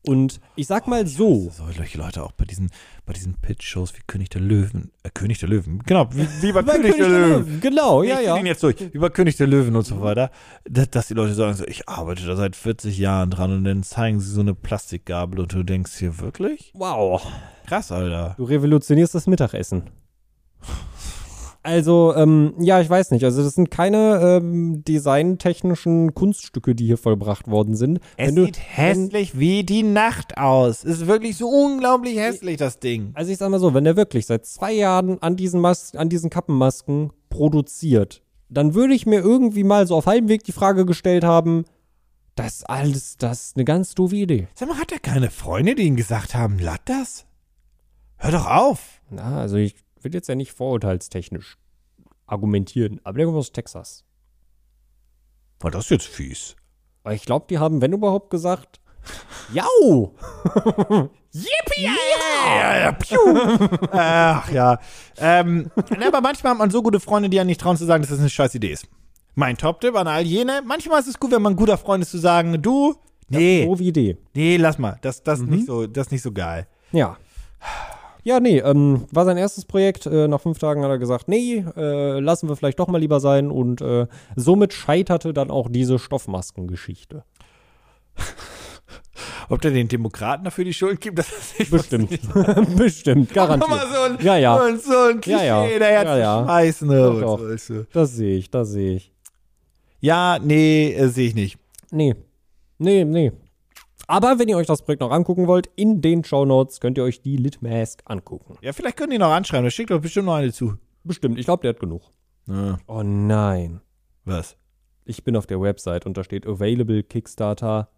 Und ich sag mal so, Solche Leute auch bei diesen, bei diesen Pitch-Shows wie König der Löwen, äh, König der Löwen, genau, wie, wie bei Bei König, der Löwen. Genau, ja, ich ja. den jetzt durch. Über König der Löwen und so weiter. Dass, dass die Leute sagen so, ich arbeite da seit 40 Jahren dran und dann zeigen sie so eine Plastikgabel und du denkst hier wirklich? Wow. Krass, Alter. Du revolutionierst das Mittagessen. Also, ähm, ja, ich weiß nicht. Also, das sind keine ähm, designtechnischen Kunststücke, die hier vollbracht worden sind. Es Wenn du- sieht hässlich wie die Nacht aus. Es ist wirklich so unglaublich hässlich, das Ding. Also, ich sag mal so, wenn der wirklich seit zwei Jahren an diesen, Mas an diesen Kappenmasken produziert, dann würde ich mir irgendwie mal so auf halbem Weg die Frage gestellt haben, das ist alles, das ist eine ganz doofe Idee. Sag mal, hat er keine Freunde, die ihm gesagt haben, lass das? Hör doch auf. Na, also ich will jetzt ja nicht vorurteilstechnisch argumentieren, aber der kommt aus Texas. War das jetzt fies? Ich glaube, die haben, wenn überhaupt, gesagt, Jau! Yippie! Ach ja. Ähm, aber manchmal hat man so gute Freunde, die ja nicht trauen zu sagen, dass das eine scheiß Idee ist. Mein Top-Tipp an all jene. Manchmal ist es gut, wenn man ein guter Freund ist, zu sagen, du, nee, Doofe Idee. nee, lass mal. Das, das, Mhm. nicht so, das ist nicht so geil. Ja. Ja, nee, ähm, war sein erstes Projekt. Äh, nach fünf Tagen hat er gesagt, nee, äh, lassen wir vielleicht doch mal lieber sein. Und äh, somit scheiterte dann auch diese Stoffmaskengeschichte. Ob der den Demokraten dafür die Schuld gibt, das ist nicht Bestimmt. Bestimmt, garantiert. Nochmal so ein, Ja, ja. So ein, so ein Klischee Ja, ja. daher Ja, schmeißen. ne, Doch, doch. Das sehe ich, das sehe ich. Ja, nee, äh, sehe ich nicht. Nee. Nee, nee. Aber wenn ihr euch das Projekt noch angucken wollt, in den Shownotes könnt ihr euch die Litmask angucken. Ja, vielleicht können die noch anschreiben. Da schickt doch bestimmt noch eine zu. Bestimmt, ich glaube, der hat genug. Ja. Oh nein. Was? Ich bin auf der Website und da steht Available Kickstarter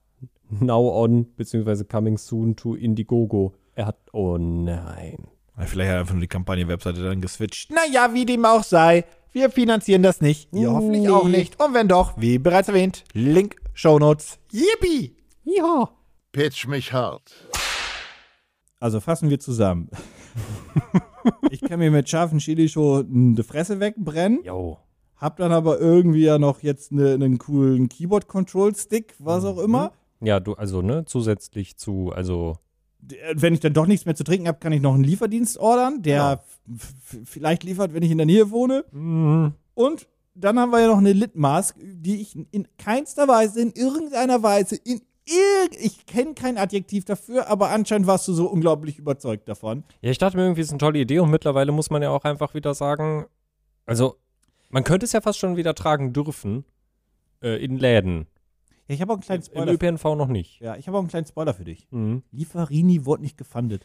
now on beziehungsweise coming soon to Indiegogo. Er hat, oh nein. Vielleicht hat er einfach nur die Kampagne-Webseite dann geswitcht. Naja, wie dem auch sei. Wir finanzieren das nicht. Ihr hoffentlich Nee. auch nicht. Und wenn doch, wie bereits erwähnt, Link, Shownotes. Yippie! Ja. Pitch mich hart. Also fassen wir zusammen. ich kann mir mit scharfen Chili schon die Fresse wegbrennen, Jo. hab dann aber irgendwie ja noch jetzt ne- einen coolen Keyboard-Control-Stick, was auch immer. Ja, du, also, ne, zusätzlich zu, also, äh, Wenn ich dann doch nichts mehr zu trinken habe, kann ich noch einen Lieferdienst ordern, der f- f- vielleicht liefert, wenn ich in der Nähe wohne. mm, Und dann haben wir ja noch eine Litmask, die ich in keinster Weise, in irgendeiner Weise, in ich kenne kein Adjektiv dafür, aber anscheinend warst du so unglaublich überzeugt davon. Ja, ich dachte mir irgendwie, es ist eine tolle Idee und mittlerweile muss man ja auch einfach wieder sagen, also, man könnte es ja fast schon wieder tragen dürfen äh, in Läden. Ja, ich habe auch einen kleinen Im Spoiler. ÖPNV noch nicht. Ja, ich habe auch einen kleinen Spoiler für dich. Mhm. Lieferini wurde nicht gefundet.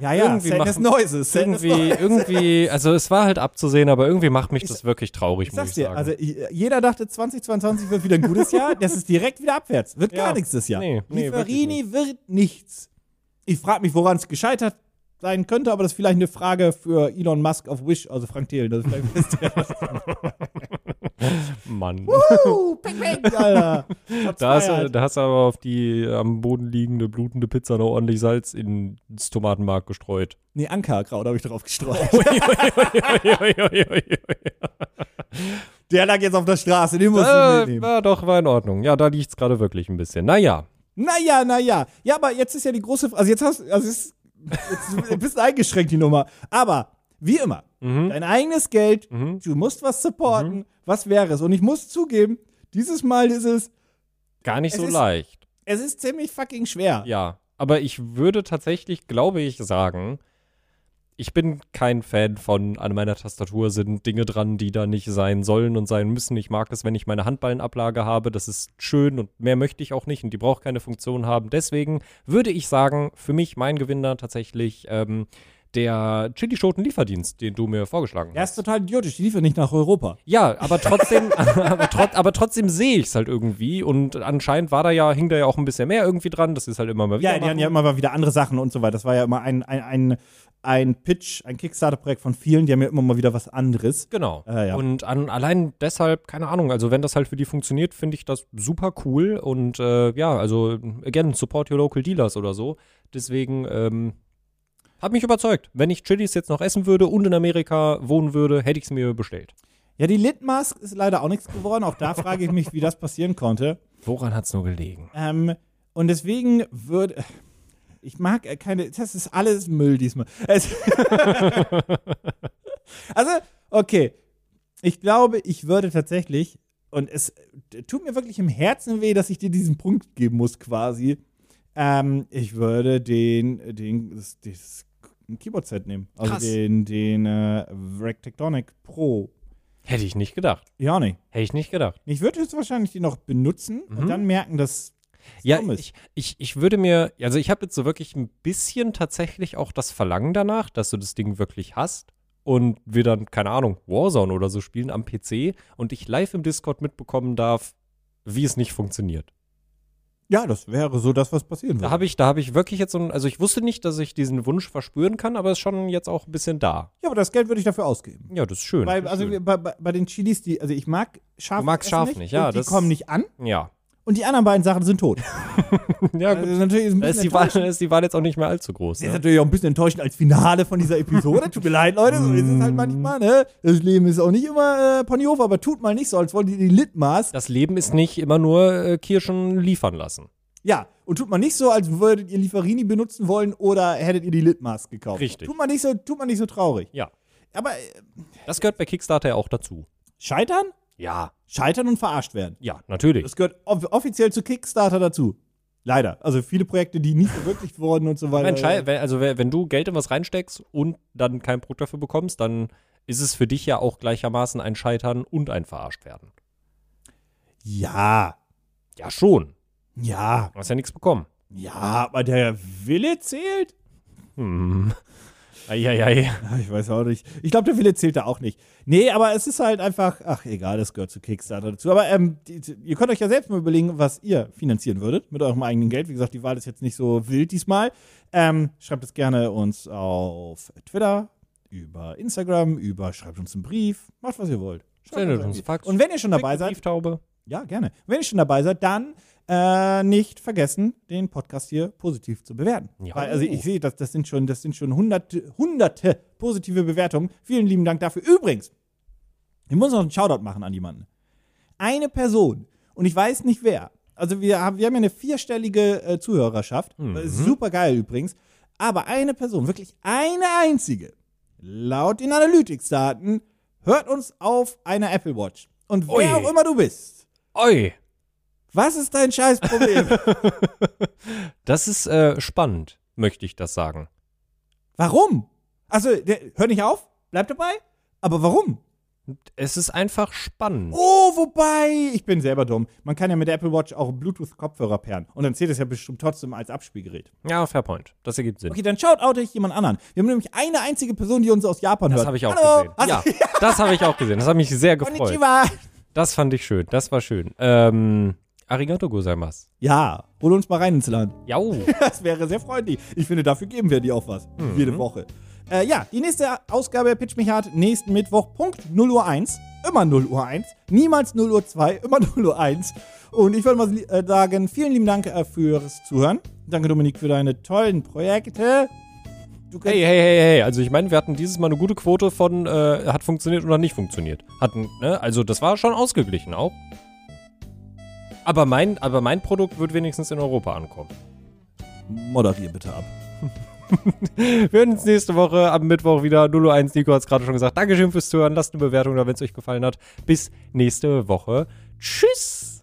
Ja, ja, Irgendwie Sadness Noises. Sadness Irgendwie, Noises. irgendwie, also es war halt abzusehen, aber irgendwie macht mich Ich- das wirklich traurig, Ich muss ich dir, sagen. also jeder dachte 2022 wird wieder ein gutes Jahr, das ist direkt wieder abwärts. Wird Ja. gar nichts das Jahr. Nee, nee, Lieferini wird nichts. Ich frage mich, woran es gescheitert sein könnte, aber das ist vielleicht eine Frage für Elon Musk auf Wish, also Frank Thelen. Das ist vielleicht. Mann. Uh, peng, peng, Alter. Da hast, du, fired. da hast du aber auf die am Boden liegende, blutende Pizza noch ordentlich Salz ins Tomatenmark gestreut. Nee, Ankerkraut habe ich drauf gestreut. Der lag jetzt auf der Straße, den muss ich äh, mitnehmen. war doch, war in Ordnung. Ja, da liegt es gerade wirklich ein bisschen. Naja. Naja, naja. Ja, aber jetzt ist ja die große Frage. Also jetzt hast also ist jetzt ein bisschen eingeschränkt, die Nummer. Aber wie immer, Mhm. dein eigenes Geld, Mhm. du musst was supporten. Was wäre es? Und ich muss zugeben, dieses Mal ist es, Gar nicht so ist- leicht. es ist ziemlich fucking schwer. Ja. Aber ich würde tatsächlich, glaube ich, sagen, ich bin kein Fan von, an meiner Tastatur sind Dinge dran, die da nicht sein sollen und sein müssen. Ich mag es, wenn ich meine Handballenablage habe. Das ist schön und mehr möchte ich auch nicht und die braucht keine Funktion haben. Deswegen würde ich sagen, für mich mein Gewinner tatsächlich ähm, der Chili-Schoten-Lieferdienst, den du mir vorgeschlagen Er ist hast. total idiotisch, die liefern nicht nach Europa. Ja, aber trotzdem, aber, trot, aber trotzdem sehe ich es halt irgendwie und anscheinend war da ja, hing da ja auch ein bisschen mehr irgendwie dran. Das ist halt immer mal wieder. Ja, die haben ja immer mal wieder andere Sachen und so weiter. Das war ja immer ein, ein, ein, ein Pitch, ein Kickstarter-Projekt von vielen, die haben ja immer mal wieder was anderes. Genau. Äh, ja. Und an, allein deshalb, keine Ahnung, also wenn das halt für die funktioniert, finde ich das super cool. Und äh, ja, also again, support your local dealers oder so. Deswegen, ähm, hat mich überzeugt. Wenn ich Chilis jetzt noch essen würde und in Amerika wohnen würde, hätte ich es mir bestellt. Ja, die Litmask ist leider auch nichts geworden. Auch da frage ich mich, wie das passieren konnte. Woran hat es nur gelegen? Ähm, und deswegen würde. Ich mag äh, keine. Das ist alles Müll diesmal. Es also, okay. Ich glaube, ich würde tatsächlich. Und es tut mir wirklich im Herzen weh, dass ich dir diesen Punkt geben muss, quasi. Ähm, ich würde den, den, das, das Keyboard-Set nehmen. Also Krass. den, den äh, Rectectonic Pro. Hätte ich nicht gedacht. Ja, nicht. Hätte ich nicht gedacht. Ich würde jetzt wahrscheinlich die noch benutzen Mhm. und dann merken, dass. Ja, dumm ist. ich, ich, ich würde mir, also ich habe jetzt so wirklich ein bisschen tatsächlich auch das Verlangen danach, dass du das Ding wirklich hast und wir dann, keine Ahnung, Warzone oder so spielen am PC und ich live im Discord mitbekommen darf, wie es nicht funktioniert. Ja, das wäre so das, was passieren Da würde. habe ich, da habe ich wirklich jetzt so ein, also ich wusste nicht, dass ich diesen Wunsch verspüren kann, aber es ist schon jetzt auch ein bisschen da. Ja, aber das Geld würde ich dafür ausgeben. Ja, das ist schön. Weil, das ist also schön. bei, bei, bei den Chilis, die, also ich mag scharf. Du magst scharf nicht, nicht, ja, die das- kommen nicht an. ja. Und die anderen beiden Sachen sind tot. Ja, Also das ist natürlich ein Da ist bisschen die, Wahl, ist die Wahl jetzt auch nicht mehr allzu groß. Das ist Ne? natürlich auch ein bisschen enttäuschend als Finale von dieser Episode. Tut mir leid, Leute, so ist es halt manchmal, ne? Das Leben ist auch nicht immer äh, Ponyhof, aber tut mal nicht so, als wollt ihr die Litmaß. Das Leben ist nicht immer nur äh, Kirschen liefern lassen. Ja, und tut mal nicht so, als würdet ihr Lieferini benutzen wollen oder hättet ihr die Litmaß gekauft. Richtig. Tut mal nicht so, tut mal nicht so traurig. Ja. Aber äh, Das gehört bei Kickstarter ja auch dazu. scheitern? Ja. Scheitern und verarscht werden. Ja, natürlich. Das gehört off offiziell zu Kickstarter dazu. Leider. Also viele Projekte, die nicht verwirklicht wurden und so weiter. Wenn, also wenn du Geld in was reinsteckst und dann kein Produkt dafür bekommst, dann ist es für dich ja auch gleichermaßen ein Scheitern und ein Verarscht werden. ja, Ja, schon. ja, Du hast ja nichts bekommen. ja, aber der Wille zählt? Hm. Eieiei. Ich weiß auch nicht. Ich glaube, der Wille zählt da auch nicht. Nee, aber es ist halt einfach, ach egal, das gehört zu Kickstarter dazu. Aber ähm, die, ihr könnt euch ja selbst mal überlegen, was ihr finanzieren würdet mit eurem eigenen Geld. Wie gesagt, die Wahl ist jetzt nicht so wild diesmal. Ähm, schreibt es gerne uns auf Twitter, über Instagram, über, schreibt uns einen Brief, macht was ihr wollt. Schreibt Sendet uns. Fax. Und wenn ihr schon dabei seid, Brieftaube. ja, gerne. Wenn ihr schon dabei seid, dann äh, nicht vergessen, den Podcast hier positiv zu bewerten. Ja. Weil, also ich sehe, das, das sind schon, das sind schon hunderte, hunderte positive Bewertungen. Vielen lieben Dank dafür. Übrigens, ich muss noch einen Shoutout machen an jemanden. Eine Person, und ich weiß nicht wer. Also wir haben, wir haben ja eine vierstellige äh, Zuhörerschaft. Das ist super geil übrigens. Aber eine Person, wirklich eine einzige, laut den Analytics-Daten, hört uns auf einer Apple Watch. Und wer Ui. auch immer du bist, Oi. Was ist dein Scheißproblem? Das ist äh, spannend, möchte ich das sagen. warum? Also, hör nicht auf, bleib dabei. Aber warum? Es ist einfach spannend. Oh, wobei, ich bin selber dumm. Man kann ja mit der Apple Watch auch Bluetooth-Kopfhörer pairen. Und dann zählt es ja bestimmt trotzdem als Abspielgerät. Ja, fair point. Das ergibt Sinn. Okay, dann schaut out ich jemand anderen. Wir haben nämlich eine einzige Person, die uns aus Japan hört. Das habe ich auch Hallo. gesehen. Also, Ja, das habe ich auch gesehen. Das hat mich sehr gefreut. Konnichiwa. Das fand ich schön. Das war schön. Ähm, arigato gozaimasu. Ja, hol uns mal rein ins Land. Jau. Das wäre sehr freundlich. Ich finde, dafür geben wir dir auch was. Mhm. Jede Woche. Äh, ja, die nächste Ausgabe Pitch mich hart nächsten Mittwoch, Punkt 0 Uhr 1. Immer 0 Uhr 1. Niemals 0 Uhr 2, immer 0 Uhr 1. Und ich würde mal äh, sagen, vielen lieben Dank äh, fürs Zuhören. Danke, Dominik, für deine tollen Projekte. Hey, hey, hey, hey. Also ich meine, wir hatten dieses Mal eine gute Quote von äh, hat funktioniert oder nicht funktioniert. Hatten, ne? Also das war schon ausgeglichen auch. Aber mein, aber mein Produkt wird wenigstens in Europa ankommen. moderier bitte ab. Wir hören uns nächste Woche am Mittwoch wieder. 001 Nico hat es gerade schon gesagt. Dankeschön fürs Zuhören. Lasst eine Bewertung da, wenn es euch gefallen hat. Bis nächste Woche. Tschüss.